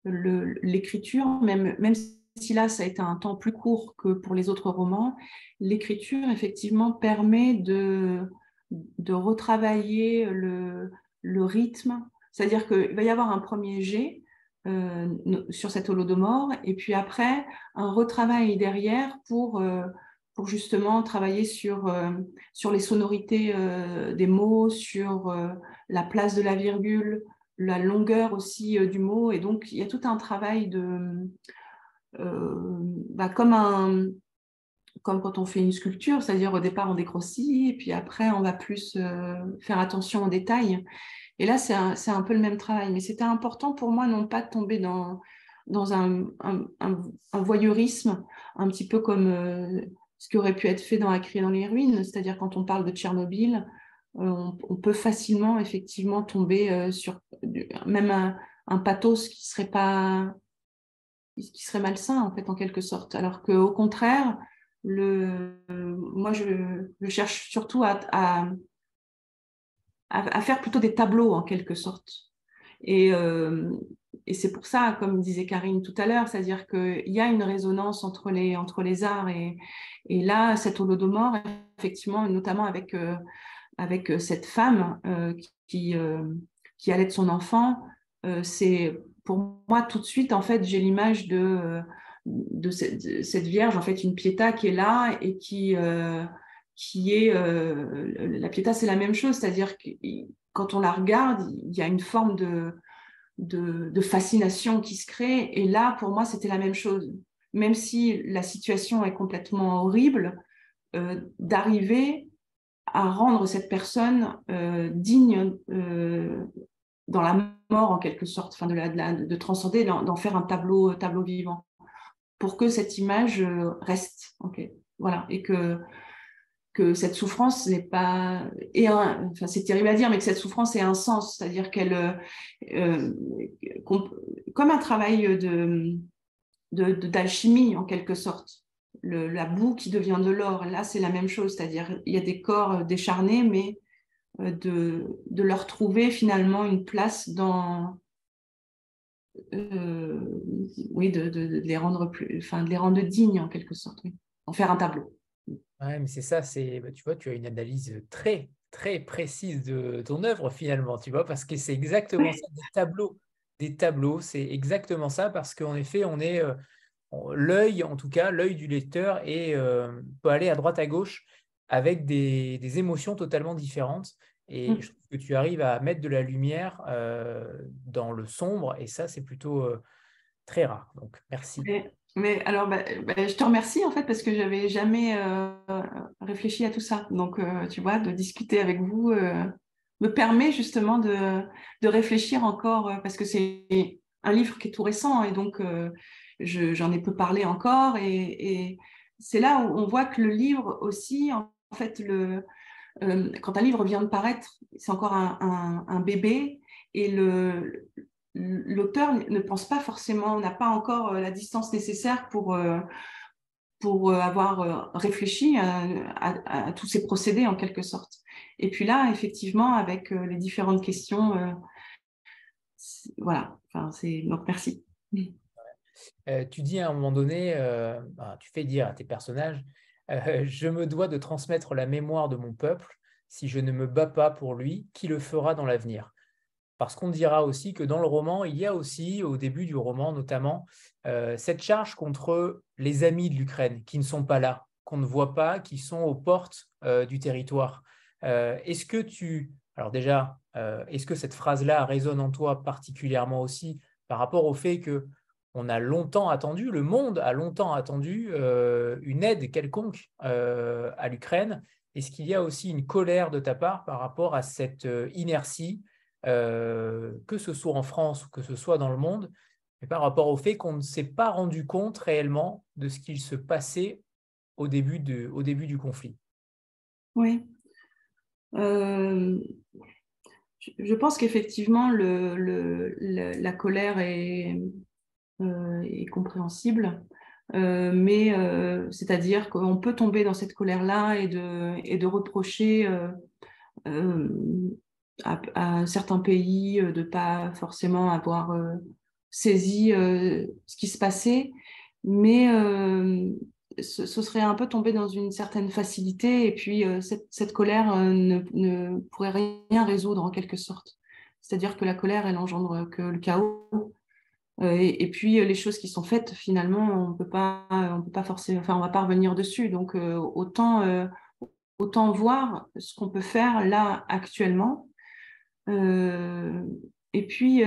S2: l'écriture, même, même si là, ça a été un temps plus court que pour les autres romans, l'écriture, effectivement, permet de, de retravailler le, le rythme. C'est-à-dire qu'il va y avoir un premier jet euh, sur cet holodomor, et puis après, un retravail derrière pour, euh, pour justement travailler sur, euh, sur les sonorités des mots, sur la place de la virgule, la longueur aussi du mot. Et donc, il y a tout un travail de bah, comme, un, comme quand on fait une sculpture, c'est-à-dire au départ on dégrossit et puis après on va plus euh, faire attention aux détails. Et là, c'est un, peu le même travail. Mais c'était important pour moi non pas de tomber dans, un, voyeurisme, un petit peu comme euh, ce qui aurait pu être fait dans La criée dans les ruines, c'est-à-dire quand on parle de Tchernobyl, on, peut facilement effectivement tomber sur même un, pathos qui serait pas qui serait malsain en fait en quelque sorte. Alors qu'au contraire, le, moi je, cherche surtout à, à, faire plutôt des tableaux en quelque sorte. Et, euh, et c'est pour ça, comme disait Karine tout à l'heure, c'est-à-dire qu'il y a une résonance entre les, entre les arts et, et là, cet holodomor, effectivement, notamment avec, euh, avec cette femme euh, qui, qui allait de son enfant, c'est pour moi, tout de suite, en fait, j'ai l'image de, cette, Vierge, en fait, une Pietà qui est là et qui, euh, qui est... Euh, la Pietà, c'est la même chose, c'est-à-dire que quand on la regarde, il y a une forme de, de, fascination qui se crée. Et là, pour moi, c'était la même chose. Même si la situation est complètement horrible, euh, d'arriver à rendre cette personne digne dans la mort en quelque sorte, enfin de, la, de, transcender, d'en faire un tableau, tableau vivant, pour que cette image euh, reste, voilà, et que que cette souffrance n'est pas et enfin c'est terrible à dire, mais que cette souffrance ait un sens, c'est-à-dire qu'elle, euh, euh, comme un travail de d'alchimie en quelque sorte, la boue qui devient de l'or. Là, c'est la même chose, c'est-à-dire il y a des corps décharnés, mais euh, de, de, leur trouver finalement une place dans euh, oui de, de, les rendre plus enfin de les rendre dignes en quelque sorte en faire un tableau.
S1: Ouais mais c'est ça c'est bah, tu vois tu as une analyse très très précise de ton œuvre finalement tu vois parce que c'est exactement ça des tableaux des tableaux c'est exactement ça parce qu'en effet on est euh, l'œil en tout cas l'œil du lecteur et peut aller à droite à gauche avec des, des, émotions totalement différentes. Et mmh. je trouve que tu arrives à mettre de la lumière euh, dans le sombre, et ça, c'est plutôt euh, très rare. Donc, merci.
S2: Mais, alors, bah, bah, je te remercie en fait parce que j'avais jamais euh, réfléchi à tout ça. Donc, tu vois, de discuter avec vous me permet justement de, de réfléchir encore parce que c'est un livre qui est tout récent et donc j'en ai peu parlé encore. Et, et c'est là où on voit que le livre aussi, en en fait, euh, quand un livre vient de paraître, c'est encore un, bébé et l'auteur ne pense pas forcément, n'a pas encore euh, la distance nécessaire pour, euh, pour avoir réfléchi à, tous ces procédés en quelque sorte. Et puis là, effectivement, avec les différentes questions, voilà, enfin, c'est donc merci.
S1: tu dis à un moment donné, bah, tu fais dire à tes personnages, euh, je me dois de transmettre la mémoire de mon peuple. Si je ne me bats pas pour lui, qui le fera dans l'avenir? Parce qu'on dira aussi que dans le roman, il y a aussi, au début du roman notamment, euh, cette charge contre les amis de l'Ukraine qui ne sont pas là, qu'on ne voit pas, qui sont aux portes euh, du territoire. est-ce que tu... Alors déjà, est-ce que cette phrase-là résonne en toi particulièrement aussi par rapport au fait que on a longtemps attendu, le monde a longtemps attendu euh, une aide quelconque euh, à l'Ukraine. Est-ce qu'il y a aussi une colère de ta part par rapport à cette euh, inertie, que ce soit en France ou que ce soit dans le monde, et par rapport au fait qu'on ne s'est pas rendu compte réellement de ce qu'il se passait au début, du conflit?
S2: Oui. je pense qu'effectivement, la colère est et compréhensible. Euh, mais euh, c'est-à-dire qu'on peut tomber dans cette colère-là et de, et de reprocher à, certains pays de pas forcément avoir saisi ce qui se passait, mais ce, serait un peu tomber dans une certaine facilité et puis cette, colère ne, pourrait rien résoudre en quelque sorte. C'est-à-dire que la colère, elle engendre que le chaos. Et, puis les choses qui sont faites, finalement, on peut pas, on peut pas forcer, enfin, on va pas revenir dessus. Donc autant, autant voir ce qu'on peut faire là actuellement. et puis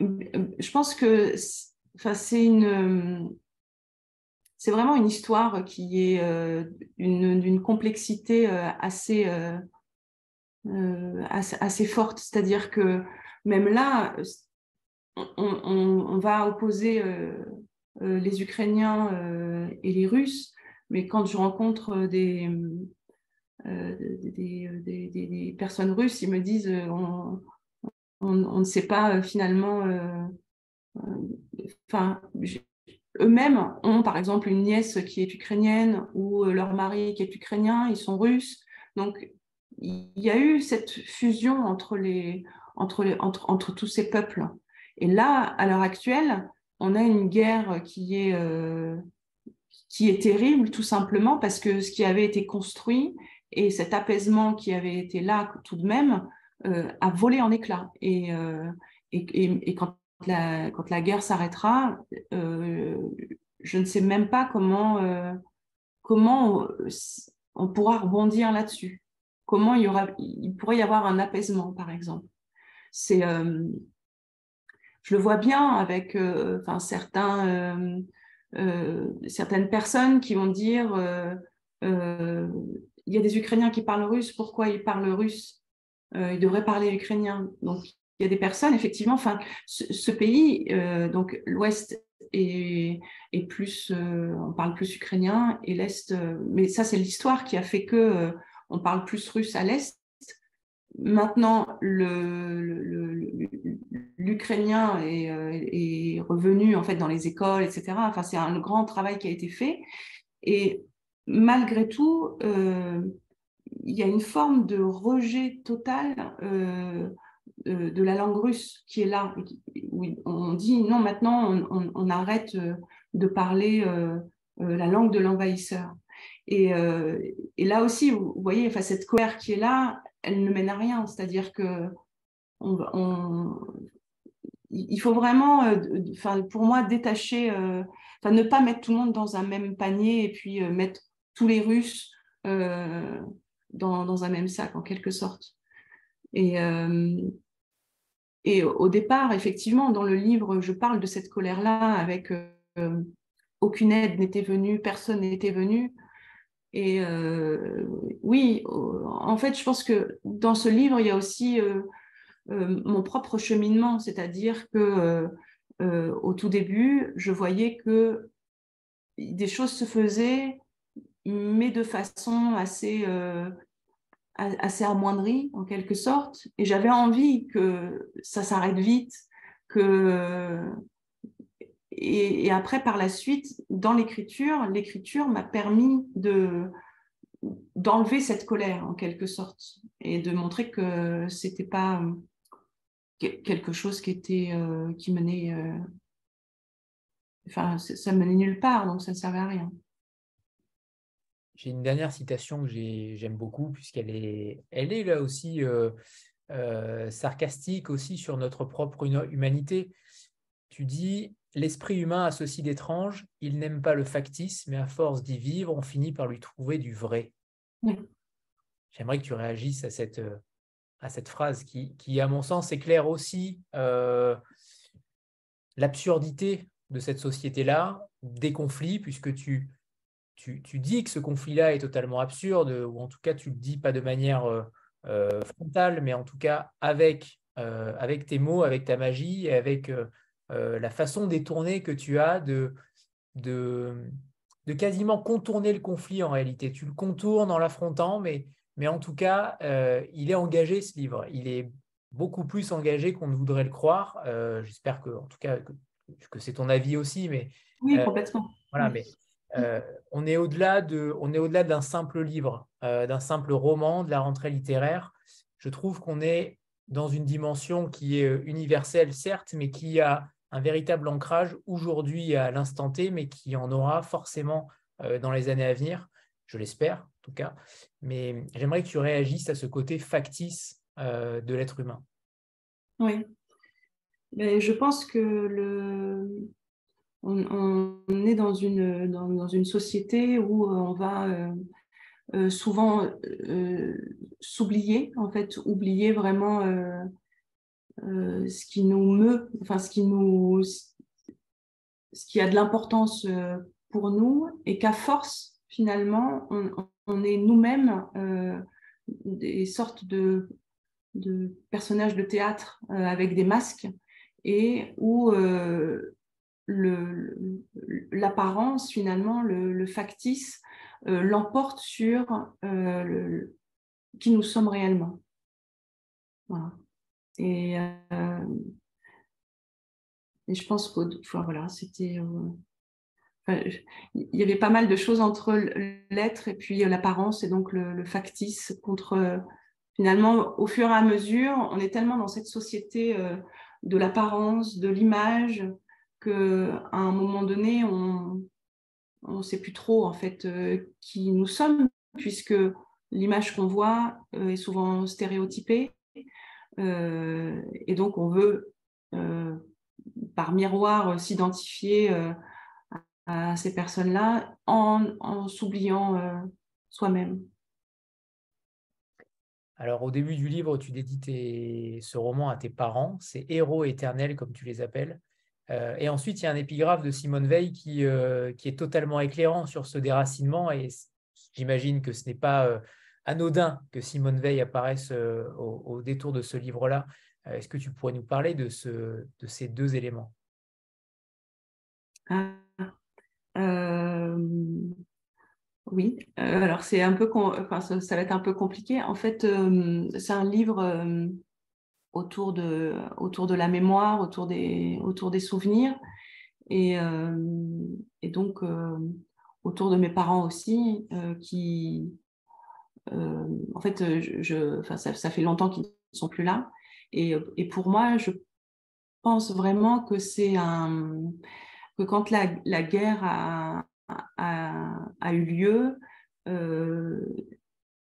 S2: je pense que c'est une c'est vraiment une histoire qui est euh, d'une complexité euh, euh, assez, assez, forte. C'est-à-dire que même là, on, va opposer les Ukrainiens et les Russes, mais quand je rencontre des, personnes russes, ils me disent on, ne sait pas euh, finalement. Euh, euh, enfin, eux-mêmes ont par exemple une nièce qui est ukrainienne ou leur mari qui est ukrainien, ils sont russes. Donc, il y a eu cette fusion entre tous ces peuples. Et là, à l'heure actuelle, on a une guerre qui est, qui est terrible, tout simplement parce que ce qui avait été construit et cet apaisement qui avait été là tout de même euh, a volé en éclats. Et, euh, et, et, quand, la, quand la guerre s'arrêtera, euh, je ne sais même pas comment, comment on, pourra rebondir là-dessus. Comment il, y aura, il pourrait y avoir un apaisement, par exemple. C'est, je le vois bien avec enfin, certains, certaines personnes qui vont dire il y a des Ukrainiens qui parlent russe, pourquoi ils parlent russe? Euh, il devrait parler ukrainien. Donc, il y a des personnes, effectivement, enfin, ce, pays, euh, donc l'Ouest est, plus, euh, on parle plus ukrainien et l'Est, mais ça, c'est l'histoire qui a fait que on parle plus russe à l'Est. Maintenant, l'ukrainien est, est, revenu en fait dans les écoles, etc. Enfin, c'est un grand travail qui a été fait. Et malgré tout, il y a une forme de rejet total euh, euh, de la langue russe qui est là. On dit non, maintenant on, arrête euh, de parler la langue de l'envahisseur. Et, là aussi, vous voyez, enfin, cette colère qui est là, elle ne mène à rien. C'est-à-dire que il faut vraiment, enfin, pour moi, détacher, enfin, ne pas mettre tout le monde dans un même panier et puis mettre tous les Russes dans, un même sac, en quelque sorte. Et, euh, au départ, effectivement, dans le livre, je parle de cette colère-là avec euh, aucune aide n'était venue, personne n'était venu. Et euh, oui, en fait, je pense que dans ce livre, il y a aussi mon propre cheminement, c'est-à-dire que au tout début, je voyais que des choses se faisaient mais de façon assez, euh, assez amoindrie en quelque sorte. Et j'avais envie que ça s'arrête vite, que et, après par la suite dans l'écriture, l'écriture m'a permis de d'enlever cette colère en quelque sorte et de montrer que c'était pas quelque chose qui était euh, qui menait euh, enfin ça menait nulle part donc ça ne servait à rien.
S1: J'ai une dernière citation que j'aime beaucoup, puisqu'elle est, elle est là aussi euh, sarcastique aussi sur notre propre humanité. Tu dis L'esprit humain a ceci d'étrange, il n'aime pas le factice, mais à force d'y vivre, on finit par lui trouver du vrai. J'aimerais que tu réagisses à cette, à cette phrase qui, qui, à mon sens, éclaire aussi euh, l'absurdité de cette société-là, des conflits, puisque tu, tu, dis que ce conflit-là est totalement absurde, ou en tout cas tu le dis pas de manière euh, euh, frontale, mais en tout cas avec, euh, avec tes mots, avec ta magie, et avec la façon détournée que tu as de, de, de, quasiment contourner le conflit en réalité. Tu le contournes en l'affrontant, mais, mais en tout cas, il est engagé ce livre. Il est beaucoup plus engagé qu'on ne voudrait le croire. J'espère que, en tout cas, que, que c'est ton avis aussi, mais
S2: oui, complètement.
S1: Voilà, mais euh, on est au-delà de, on est au-delà d'un simple livre, euh, d'un simple roman, de la rentrée littéraire. Je trouve qu'on est dans une dimension qui est universelle, certes, mais qui a un véritable ancrage aujourd'hui à l'instant T, mais qui en aura forcément dans les années à venir, je l'espère en tout cas. Mais j'aimerais que tu réagisses à ce côté factice de l'être humain.
S2: Oui. Mais je pense que le, on, est dans une, dans, une société où euh, on va euh, euh, souvent s'oublier, en fait, oublier vraiment ce qui nous meut, enfin ce qui nous, ce qui a de l'importance pour nous, et qu'à force, finalement, on, est nous-mêmes des sortes de, personnages de théâtre avec des masques, et où l'apparence, finalement, le, factice, euh, l'emporte sur euh, qui nous sommes réellement. Et, euh, et, je pense que c'était. il y avait pas mal de choses entre l'être et puis l'apparence et donc le, factice contre. Finalement, au fur et à mesure, on est tellement dans cette société de l'apparence, de l'image, qu'à un moment donné, on ne sait plus trop en fait euh, qui nous sommes, puisque l'image qu'on voit euh, est souvent stéréotypée. Euh, et donc, on veut, par miroir, s'identifier à ces personnes-là en, s'oubliant soi-même.
S1: Alors, au début du livre, tu dédies ce roman à tes parents, ces héros éternels, comme tu les appelles. Euh, et ensuite, il y a un épigraphe de Simone Veil qui, euh, qui est totalement éclairant sur ce déracinement. Et j'imagine que ce n'est pas euh, anodin que Simone Veil apparaisse au, détour de ce livre-là. Est-ce que tu pourrais nous parler de, ce, de ces deux éléments?
S2: Ah, Oui, alors c'est un peu, enfin, ça, va être un peu compliqué. En fait, c'est un livre autour de, autour de la mémoire, autour des, autour des souvenirs. Et, euh, et donc, euh, autour de mes parents aussi, euh, qui, en fait, je, ça, fait longtemps qu'ils ne sont plus là. Et, et, pour moi, je pense vraiment que c'est un. que quand la, guerre a, eu lieu,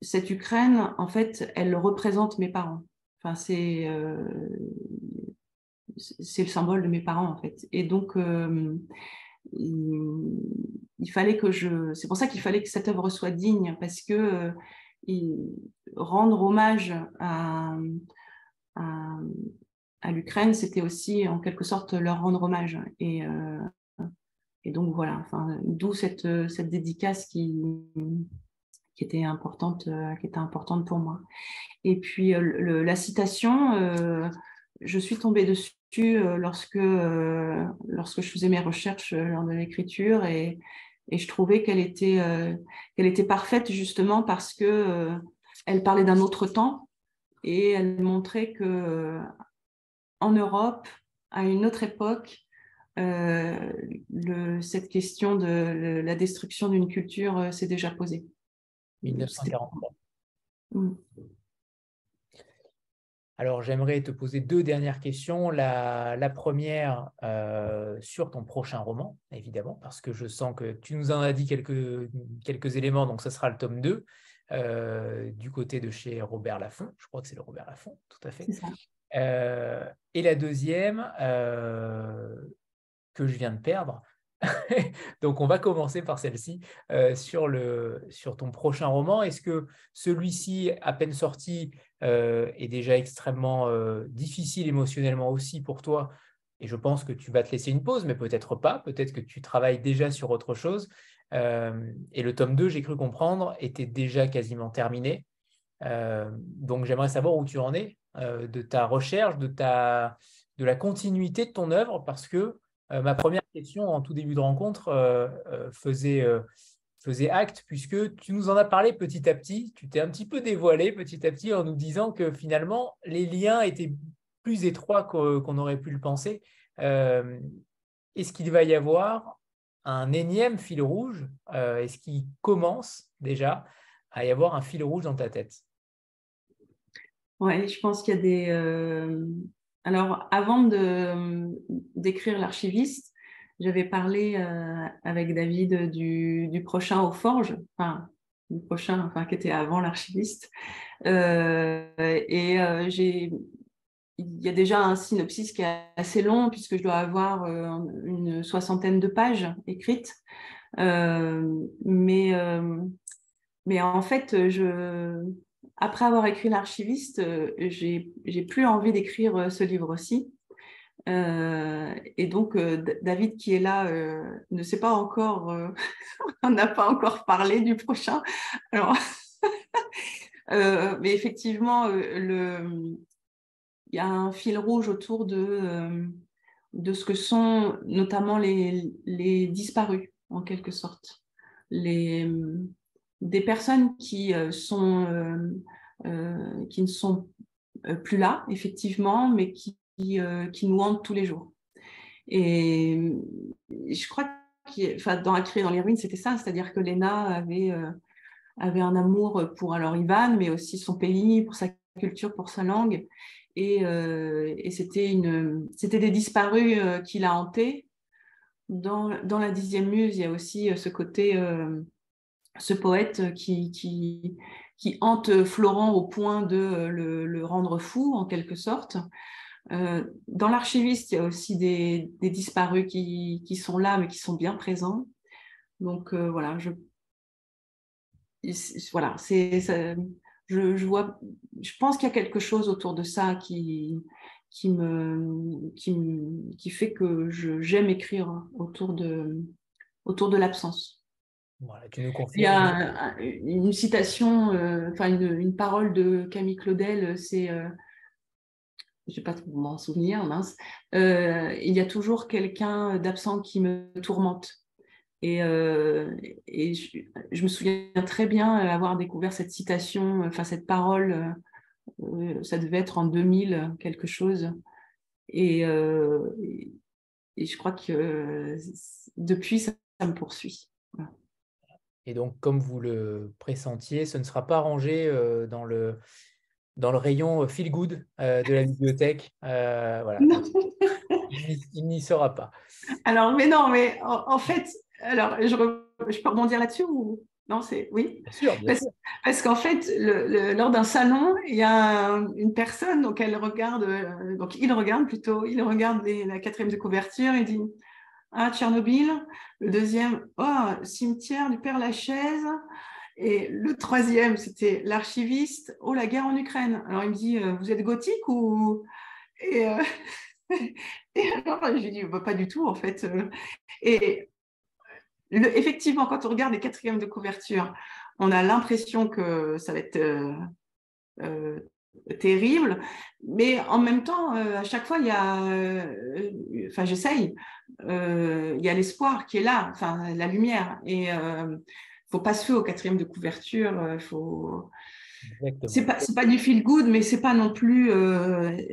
S2: cette Ukraine, en fait, elle représente mes parents. Enfin, c'est euh, c'est le symbole de mes parents en fait. Et donc euh, il, fallait que je. C'est pour ça qu'il fallait que cette œuvre soit digne parce que euh, rendre hommage à, l'Ukraine, c'était aussi en quelque sorte leur rendre hommage. Et, et donc voilà. Enfin, d'où cette, cette dédicace qui qui était importante, euh, qui était importante pour moi. Et puis euh, la citation, euh, je suis tombée dessus lorsque, lorsque je faisais mes recherches lors de l'écriture et, et, je trouvais qu'elle était, qu'elle était parfaite justement parce que elle parlait d'un autre temps et elle montrait que en Europe, à une autre époque, le, cette question de la destruction d'une culture s'est déjà posée. 1943.
S1: Alors, j'aimerais te poser deux dernières questions. La, première euh, sur ton prochain roman, évidemment, parce que je sens que tu nous en as dit quelques, quelques éléments, donc ce sera le tome 2, euh, du côté de chez Robert Laffont. Je crois que c'est le Robert Laffont, tout à fait. Euh, et la deuxième, que je viens de perdre, *laughs* Donc, on va commencer par celle-ci euh, sur, sur ton prochain roman. Est-ce que celui-ci, à peine sorti, euh, est déjà extrêmement euh, difficile émotionnellement aussi pour toi? Et je pense que tu vas te laisser une pause, mais peut-être pas. Peut-être que tu travailles déjà sur autre chose. et le tome 2, j'ai cru comprendre, était déjà quasiment terminé. donc, j'aimerais savoir où tu en es de ta recherche, de, ta, de la continuité de ton œuvre, parce que ma première question en tout début de rencontre euh, euh, faisait, faisait acte, puisque tu nous en as parlé petit à petit, tu t'es un petit peu dévoilé petit à petit en nous disant que finalement, les liens étaient plus étroits qu'on aurait pu le penser. Est-ce qu'il va y avoir un énième fil rouge? Est-ce qu'il commence déjà à y avoir un fil rouge dans ta tête?
S2: Oui, je pense qu'il y a des. Alors, avant d'écrire l'archiviste, j'avais parlé avec David du, prochain aux forges, enfin, du prochain, enfin, qui était avant l'archiviste. et j'ai il y a déjà un synopsis qui est assez long puisque je dois avoir euh, une soixantaine de pages écrites. Euh, mais, euh, mais en fait, je, après avoir écrit l'archiviste, j'ai plus envie d'écrire ce livre aussi. et donc, David qui est là ne sait pas encore, *laughs* on n'a pas encore parlé du prochain. Alors, *laughs* mais effectivement, il y a un fil rouge autour de, euh, de ce que sont notamment les, les disparus, en quelque sorte. Les, des personnes qui, euh, sont, euh, qui ne sont plus là, effectivement, mais qui, qui nous hantent tous les jours. Et je crois que enfin, dans La dans les ruines, c'était ça, c'est-à-dire que Léna avait, avait un amour pour alors Ivan, mais aussi son pays, pour sa culture, pour sa langue. Euh, et, c'était, des disparus euh, qui l'a hanté. Dans, dans, la dixième muse, il y a aussi euh, ce côté, ce poète qui, hante Florent au point de le, rendre fou, en quelque sorte. dans l'archiviste, il y a aussi des, disparus qui, sont là, mais qui sont bien présents. Donc voilà, je, voilà, je, vois, je pense qu'il y a quelque chose autour de ça qui, fait que j'aime écrire autour de l'absence. Il y a une citation, euh, enfin une, parole de Camille Claudel, c'est, euh, je ne vais pas m'en souvenir, mince, euh, il y a toujours quelqu'un d'absent qui me tourmente. Et, euh, et je, me souviens très bien avoir découvert cette citation, enfin cette parole, euh, ça devait être en 2000 quelque chose. Et, euh, et, je crois que depuis, ça, me poursuit.
S1: Et donc, comme vous le pressentiez, ce ne sera pas rangé dans le, dans le rayon feel good de la bibliothèque. voilà. il n'y sera pas.
S2: Alors, mais non, mais en fait, alors, je, je peux rebondir là-dessus ou? Non C'est oui.
S1: Bien sûr.
S2: parce, qu'en fait, le, lors d'un salon, il y a une personne donc elle regarde, euh, donc il regarde plutôt, il regarde la quatrième de couverture et dit ah Tchernobyl. Le deuxième oh cimetière du Père Lachaise. Et le troisième, c'était l'archiviste. Oh, la guerre en Ukraine. Alors, il me dit, euh, vous êtes gothique ou. Et, euh, *laughs* et alors, je lui dis, bah, pas du tout, en fait. Et effectivement, quand on regarde les quatrièmes de couverture, on a l'impression que ça va être euh, terrible, mais en même temps, euh, à chaque fois, il y a, enfin, j'essaye, il y a l'espoir qui est là, enfin, la lumière, et il faut pas se faire au quatrième de couverture, il faut. C'est pas, pas du feel good, mais c'est pas non plus,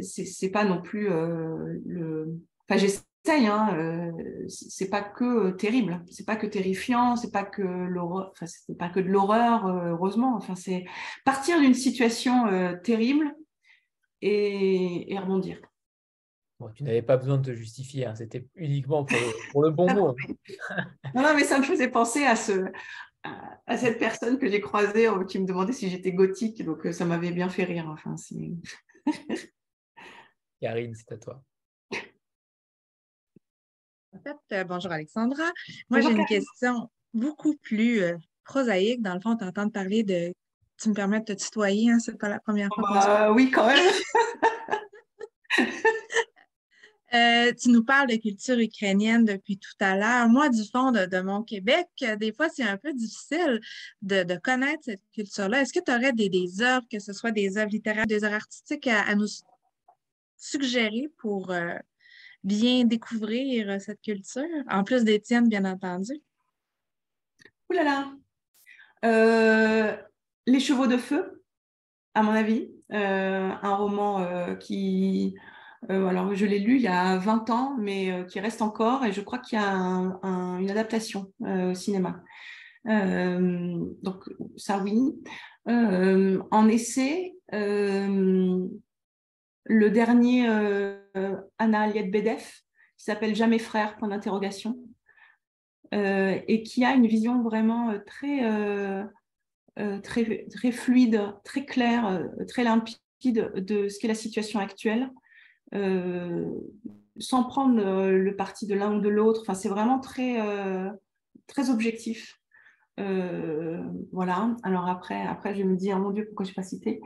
S2: c'est pas non plus le. Enfin, Hein, euh, c'est pas que euh, terrible, c'est pas que terrifiant, c'est pas que l'horreur, enfin c'est pas que de l'horreur, euh, heureusement. Enfin c'est partir d'une situation terrible et, rebondir.
S1: tu n'avais pas besoin de te justifier, hein, c'était uniquement pour le, bon mot.
S2: non, mais ça me faisait penser à ce, à, cette personne que j'ai croisée qui me demandait si j'étais gothique, donc ça m'avait bien fait rire. Enfin,
S1: Karine, c'est à toi.
S8: En fait, euh, bonjour Alexandra. Moi, j'ai une question beaucoup plus euh, prosaïque. Dans le fond, t'entends parler de. Tu me permets de te tutoyer, hein? C'est pas la première fois.
S2: Bah, oui, quand même. *laughs*
S8: Euh, tu nous parles de culture ukrainienne depuis tout à l'heure. Moi, du fond de, mon Québec, des fois, c'est un peu difficile de, connaître cette culture-là. Est-ce que tu aurais des, des, œuvres, que ce soit des œuvres littéraires, des œuvres artistiques à, nous suggérer pour, bien découvrir euh, cette culture, en plus des tiennes, bien entendu?
S2: Ouh là là! Euh, Les chevaux de feu, à mon avis, euh, un roman qui, alors je l'ai lu il y a 20 ans, mais qui reste encore, et je crois qu'il y a une adaptation au cinéma. donc ça oui. en essai, le dernier Anna Aliette Bedef, qui s'appelle Jamais frère, point d'interrogation, et qui a une vision vraiment très, très, très fluide, très claire, très limpide de ce qu'est la situation actuelle. sans prendre le parti de l'un ou de l'autre. Enfin, c'est vraiment très, très objectif. Euh, voilà. Alors après, après, je me dis, oh mon Dieu, pourquoi je n'ai pas cité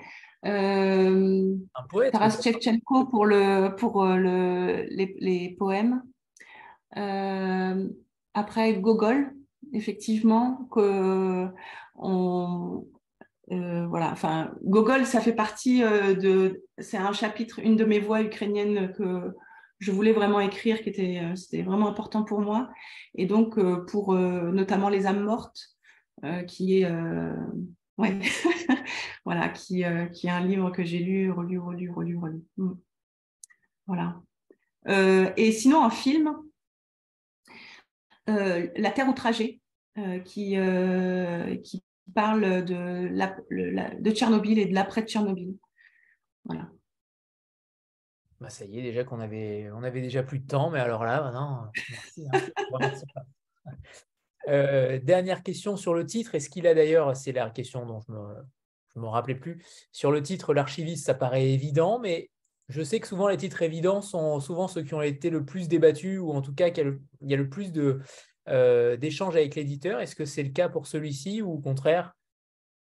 S2: euh, Un poète. Taras Shevchenko pour, le, pour euh, le, les, les, poèmes. Euh, après, Gogol, effectivement, que on, euh, voilà, enfin, Gogol, ça fait partie de. C'est un chapitre, une de mes voix ukrainiennes que je voulais vraiment écrire, qui était, c'était vraiment important pour moi. Et donc, pour notamment les âmes mortes, qui est euh, ouais. *laughs* voilà, qui, euh, qui est un livre que j'ai lu, relu, relu, relu, relu. Mm. Voilà. et sinon, un film, La Terre outragée, qui, qui parle de, la, de Tchernobyl et de l'après Tchernobyl. Voilà.
S1: Bah ça y est, déjà qu'on avait, on avait déjà plus de temps, mais alors là, maintenant, merci. Hein. *laughs* Euh, dernière question sur le titre. Est-ce qu'il a d'ailleurs, c'est la question dont je ne me, rappelais plus, sur le titre, l'archiviste, ça paraît évident, mais je sais que souvent les titres évidents sont souvent ceux qui ont été le plus débattus, ou en tout cas qu'il y a le plus euh, d'échanges avec l'éditeur. Est-ce que c'est le cas pour celui-ci, ou au contraire,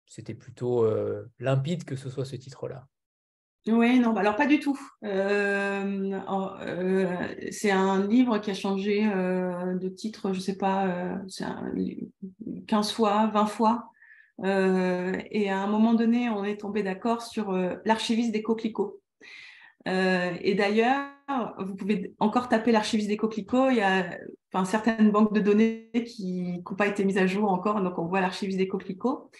S1: c'était plutôt euh, limpide que ce soit ce titre-là?
S2: Oui, non, bah, alors pas du tout. Euh, euh, c'est un livre qui a changé euh, de titre, je ne sais pas, 15 fois, 20 fois. et à un moment donné, on est tombé d'accord sur l'archiviste des coquelicots. et d'ailleurs, vous pouvez encore taper l'archiviste des coquelicots. Il y a enfin, certaines banques de données qui n'ont pas été mises à jour encore, donc on voit l'archiviste des coquelicots.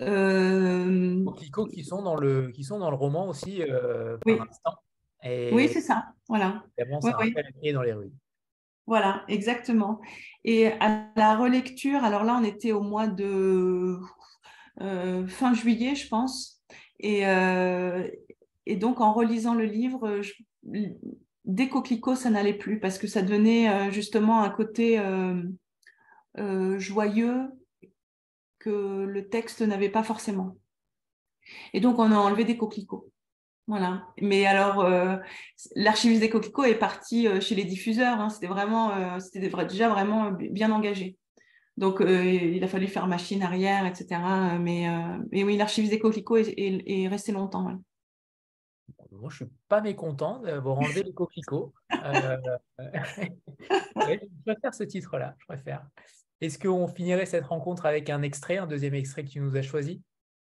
S1: Euh... qui sont dans le qui sont dans le roman aussi euh,
S2: oui. oui, c'est ça. Voilà.
S1: dans les rues.
S2: Voilà, exactement. Et à la relecture, alors là, on était au mois de euh, fin juillet, je pense. Et, euh, et, donc, en relisant le livre, je, des coquelicots, ça n'allait plus parce que ça donnait justement un côté joyeux que le texte n'avait pas forcément. Et donc, on a enlevé des coquelicots. Voilà. Mais alors, euh, l'archiviste des coquelicots est parti euh, chez les diffuseurs. Hein. C'était vraiment, euh, c'était déjà vraiment bien engagé. Donc, il a fallu faire machine arrière, etc. Mais, oui, l'archiviste des coquelicots est, resté longtemps.
S1: Moi, je ne suis pas mécontent d'avoir enlevé les coquelicots. *laughs* je préfère ce titre-là, je préfère. Est-ce qu'on finirait cette rencontre avec un extrait, un deuxième extrait que tu nous as choisi?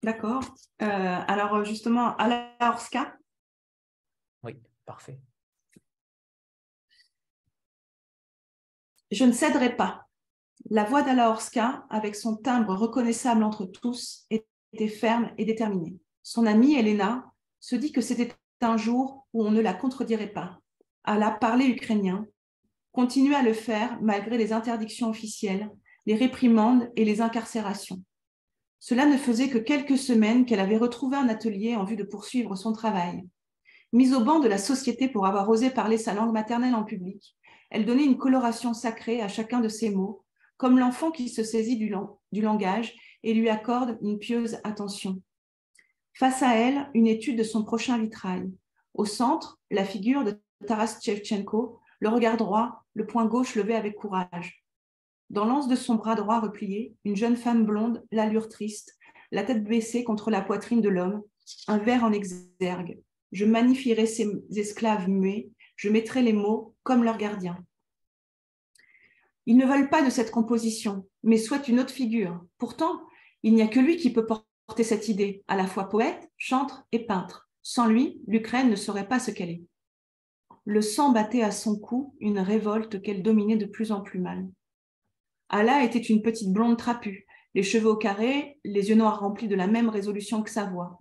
S2: D'accord. Euh, alors justement, Ala Orska.
S1: Oui, parfait.
S2: Je ne céderai pas. La voix d'Ala Orska, avec son timbre reconnaissable entre tous, était ferme et déterminée. Son amie Elena se dit que c'était un jour où on ne la contredirait pas. Ala parlait ukrainien, continuait à le faire malgré les interdictions officielles, les réprimandes et les incarcérations. Cela ne faisait que quelques semaines qu'elle avait retrouvé un atelier en vue de poursuivre son travail. Mise au banc de la société pour avoir osé parler sa langue maternelle en public, elle donnait une coloration sacrée à chacun de ses mots, comme l'enfant qui se saisit du, du langage et lui accorde une pieuse attention. Face à elle, une étude de son prochain vitrail. Au centre, la figure de Taras Shevchenko, le regard droit, le poing gauche levé avec courage. Dans l'anse de son bras droit replié, une jeune femme blonde, l'allure triste, la tête baissée contre la poitrine de l'homme, un verre en exergue. Je magnifierai ces esclaves muets, je mettrai les mots comme leurs gardiens. Ils ne veulent pas de cette composition, mais souhaitent une autre figure. Pourtant, il n'y a que lui qui peut porter cette idée, à la fois poète, chantre et peintre. Sans lui, l'Ukraine ne serait pas ce qu'elle est. Le sang battait à son cou une révolte qu'elle dominait de plus en plus mal. Ala était une petite blonde trapue, les cheveux au carré, les yeux noirs remplis de la même résolution que sa voix.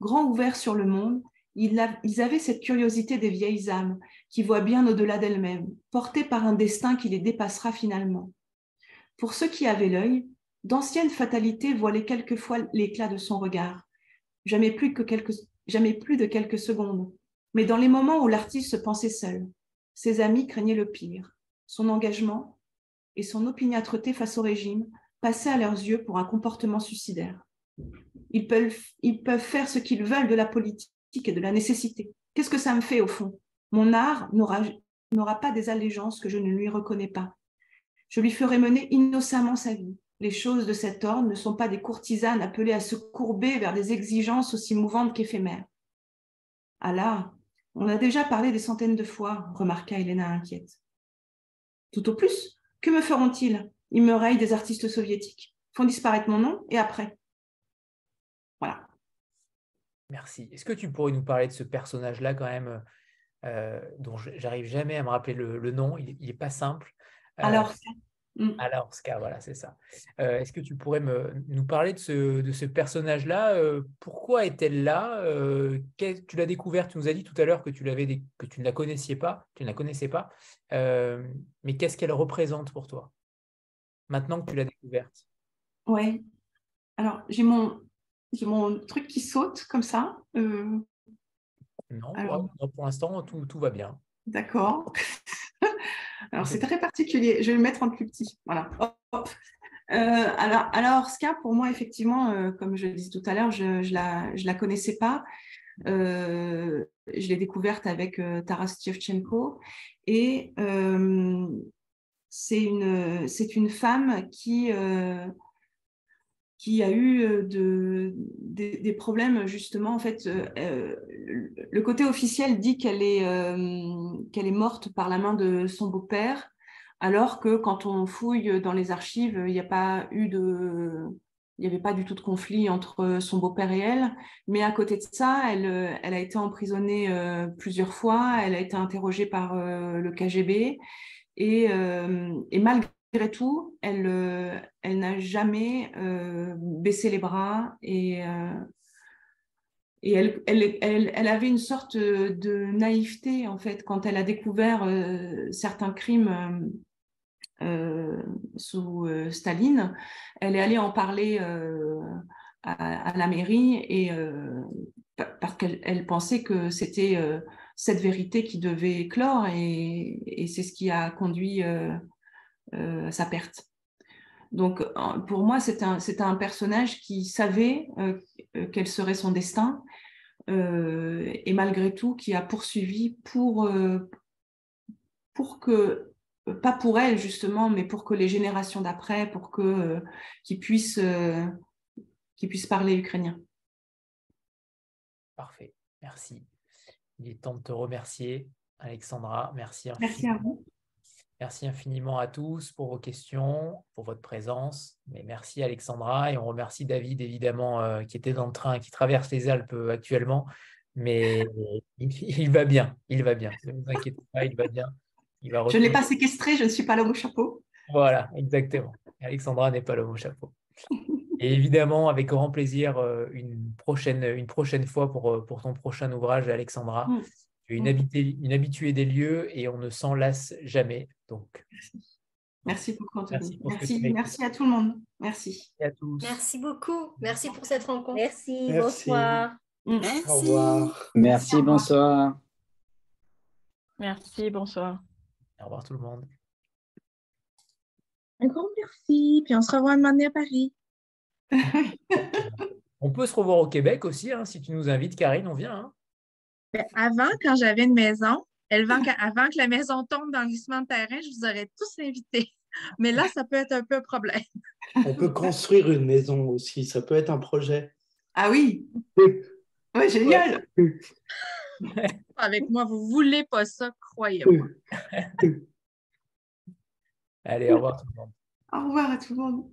S2: Grand ouvert sur le monde, ils avaient cette curiosité des vieilles âmes qui voient bien au-delà d'elles-mêmes, portées par un destin qui les dépassera finalement. Pour ceux qui avaient l'œil, d'anciennes fatalités voilaient quelquefois l'éclat de son regard, jamais plus, que jamais plus de quelques secondes. Mais dans les moments où l'artiste se pensait seul, ses amis craignaient le pire. Son engagement et son opiniâtreté face au régime passaient à leurs yeux pour un comportement suicidaire. Ils peuvent, ils peuvent faire ce qu'ils veulent de la politique et de la nécessité. Qu'est-ce que ça me fait au fond? Mon art n'aura pas des allégeances que je ne lui reconnais pas. Je lui ferai mener innocemment sa vie. Les choses de cet ordre ne sont pas des courtisanes appelées à se courber vers des exigences aussi mouvantes qu'éphémères. Ah là, on a déjà parlé des centaines de fois, remarqua Helena inquiète. Tout au plus, que me feront-ils? Ils me rayent des artistes soviétiques, font disparaître mon nom et après. Voilà.
S1: Merci. Est-ce que tu pourrais nous parler de ce personnage-là quand même, euh, dont j'arrive jamais à me rappeler le, nom? Il n'est pas simple.
S2: Euh, Alors,
S1: Mm. Alors, Ska, voilà, c'est ça. Euh, est-ce que tu pourrais me, nous parler de ce, de ce personnage-là euh, Pourquoi est-elle là euh, Tu l'as découverte, tu nous as dit tout à l'heure que tu, l'avais que tu ne la connaissais pas, tu ne la connaissais pas, mais qu'est-ce qu'elle représente pour toi Maintenant que tu l'as découverte?
S2: Oui. Alors, j'ai mon, mon truc qui saute comme ça.
S1: Non, pour l'instant, tout, tout va bien.
S2: D'accord. Alors, c'est très particulier. Je vais le mettre en plus petit. Voilà. Euh, alors, alors, Ska, pour moi, effectivement, euh, comme je le disais tout à l'heure, je ne la, je la, connaissais pas. Euh, je l'ai découverte avec Taras Tchevchenko. Et c'est une, une femme qui qui a eu euh, de, des, problèmes justement en fait euh, euh, le côté officiel dit qu'elle est qu'elle est morte par la main de son beau-père alors que quand on fouille dans les archives il n'y a pas eu de il n'y avait pas du tout de conflit entre son beau-père et elle. Mais à côté de ça elle a été emprisonnée plusieurs fois. Elle a été interrogée par le KGB et malgré malgré tout, elle, euh, elle n'a jamais euh, baissé les bras et, euh, et elle, elle, elle, avait une sorte de naïveté en fait quand elle a découvert certains crimes sous Staline. Elle est allée en parler à, la mairie et parce qu'elle pensait que c'était cette vérité qui devait éclore et, et c'est ce qui a conduit euh, sa perte. Donc, pour moi, c'est un, un, personnage qui savait euh, quel serait son destin euh, et malgré tout qui a poursuivi pour, pour que, pas pour elle justement, mais pour que les générations d'après, pour que qu'ils puissent, qu'ils puissent parler ukrainien.
S1: Parfait, merci. Il est temps de te remercier, Alexandra. Merci.
S2: Merci à vous.
S1: Merci infiniment à tous pour vos questions, pour votre présence. Mais merci Alexandra et on remercie David évidemment euh, qui était dans le train, qui traverse les Alpes euh, actuellement. Mais *laughs* il, va bien, il va bien. Ne vous inquiétez pas, il va bien.
S2: Il va je ne l'ai pas séquestré, je ne suis pas l'homme au chapeau.
S1: Voilà, exactement. Alexandra n'est pas l'homme au chapeau. Et évidemment, avec grand plaisir, euh, une prochaine, une prochaine fois pour, pour ton prochain ouvrage, Alexandra. Mm une, habituée, une habituée des lieux et on ne s'en lasse jamais. Donc,
S2: merci beaucoup, Anthony. Merci, merci, à tout le monde. Merci.
S1: à tous.
S3: Merci beaucoup. Merci pour cette rencontre.
S5: Merci. Bonsoir.
S4: Merci. Au revoir.
S9: Merci, bonsoir.
S7: Merci, bonsoir.
S1: Au revoir tout le monde.
S8: Un grand merci. Puis on se revoit un à Paris. *laughs*
S1: on peut se revoir au Québec aussi. Hein. Si tu nous invites, Karine, on vient. Hein.
S8: Ben, avant, quand j'avais une maison, avant que, la maison tombe dans le glissement de terrain, je vous aurais tous invités. Mais là, ça peut être un peu un problème.
S4: On peut construire une maison aussi, ça peut être un projet.
S2: Ah oui? Oui, génial!
S8: Avec moi, vous ne voulez pas ça, croyez-moi.
S1: Allez, au revoir tout le monde.
S2: Au revoir à tout le monde.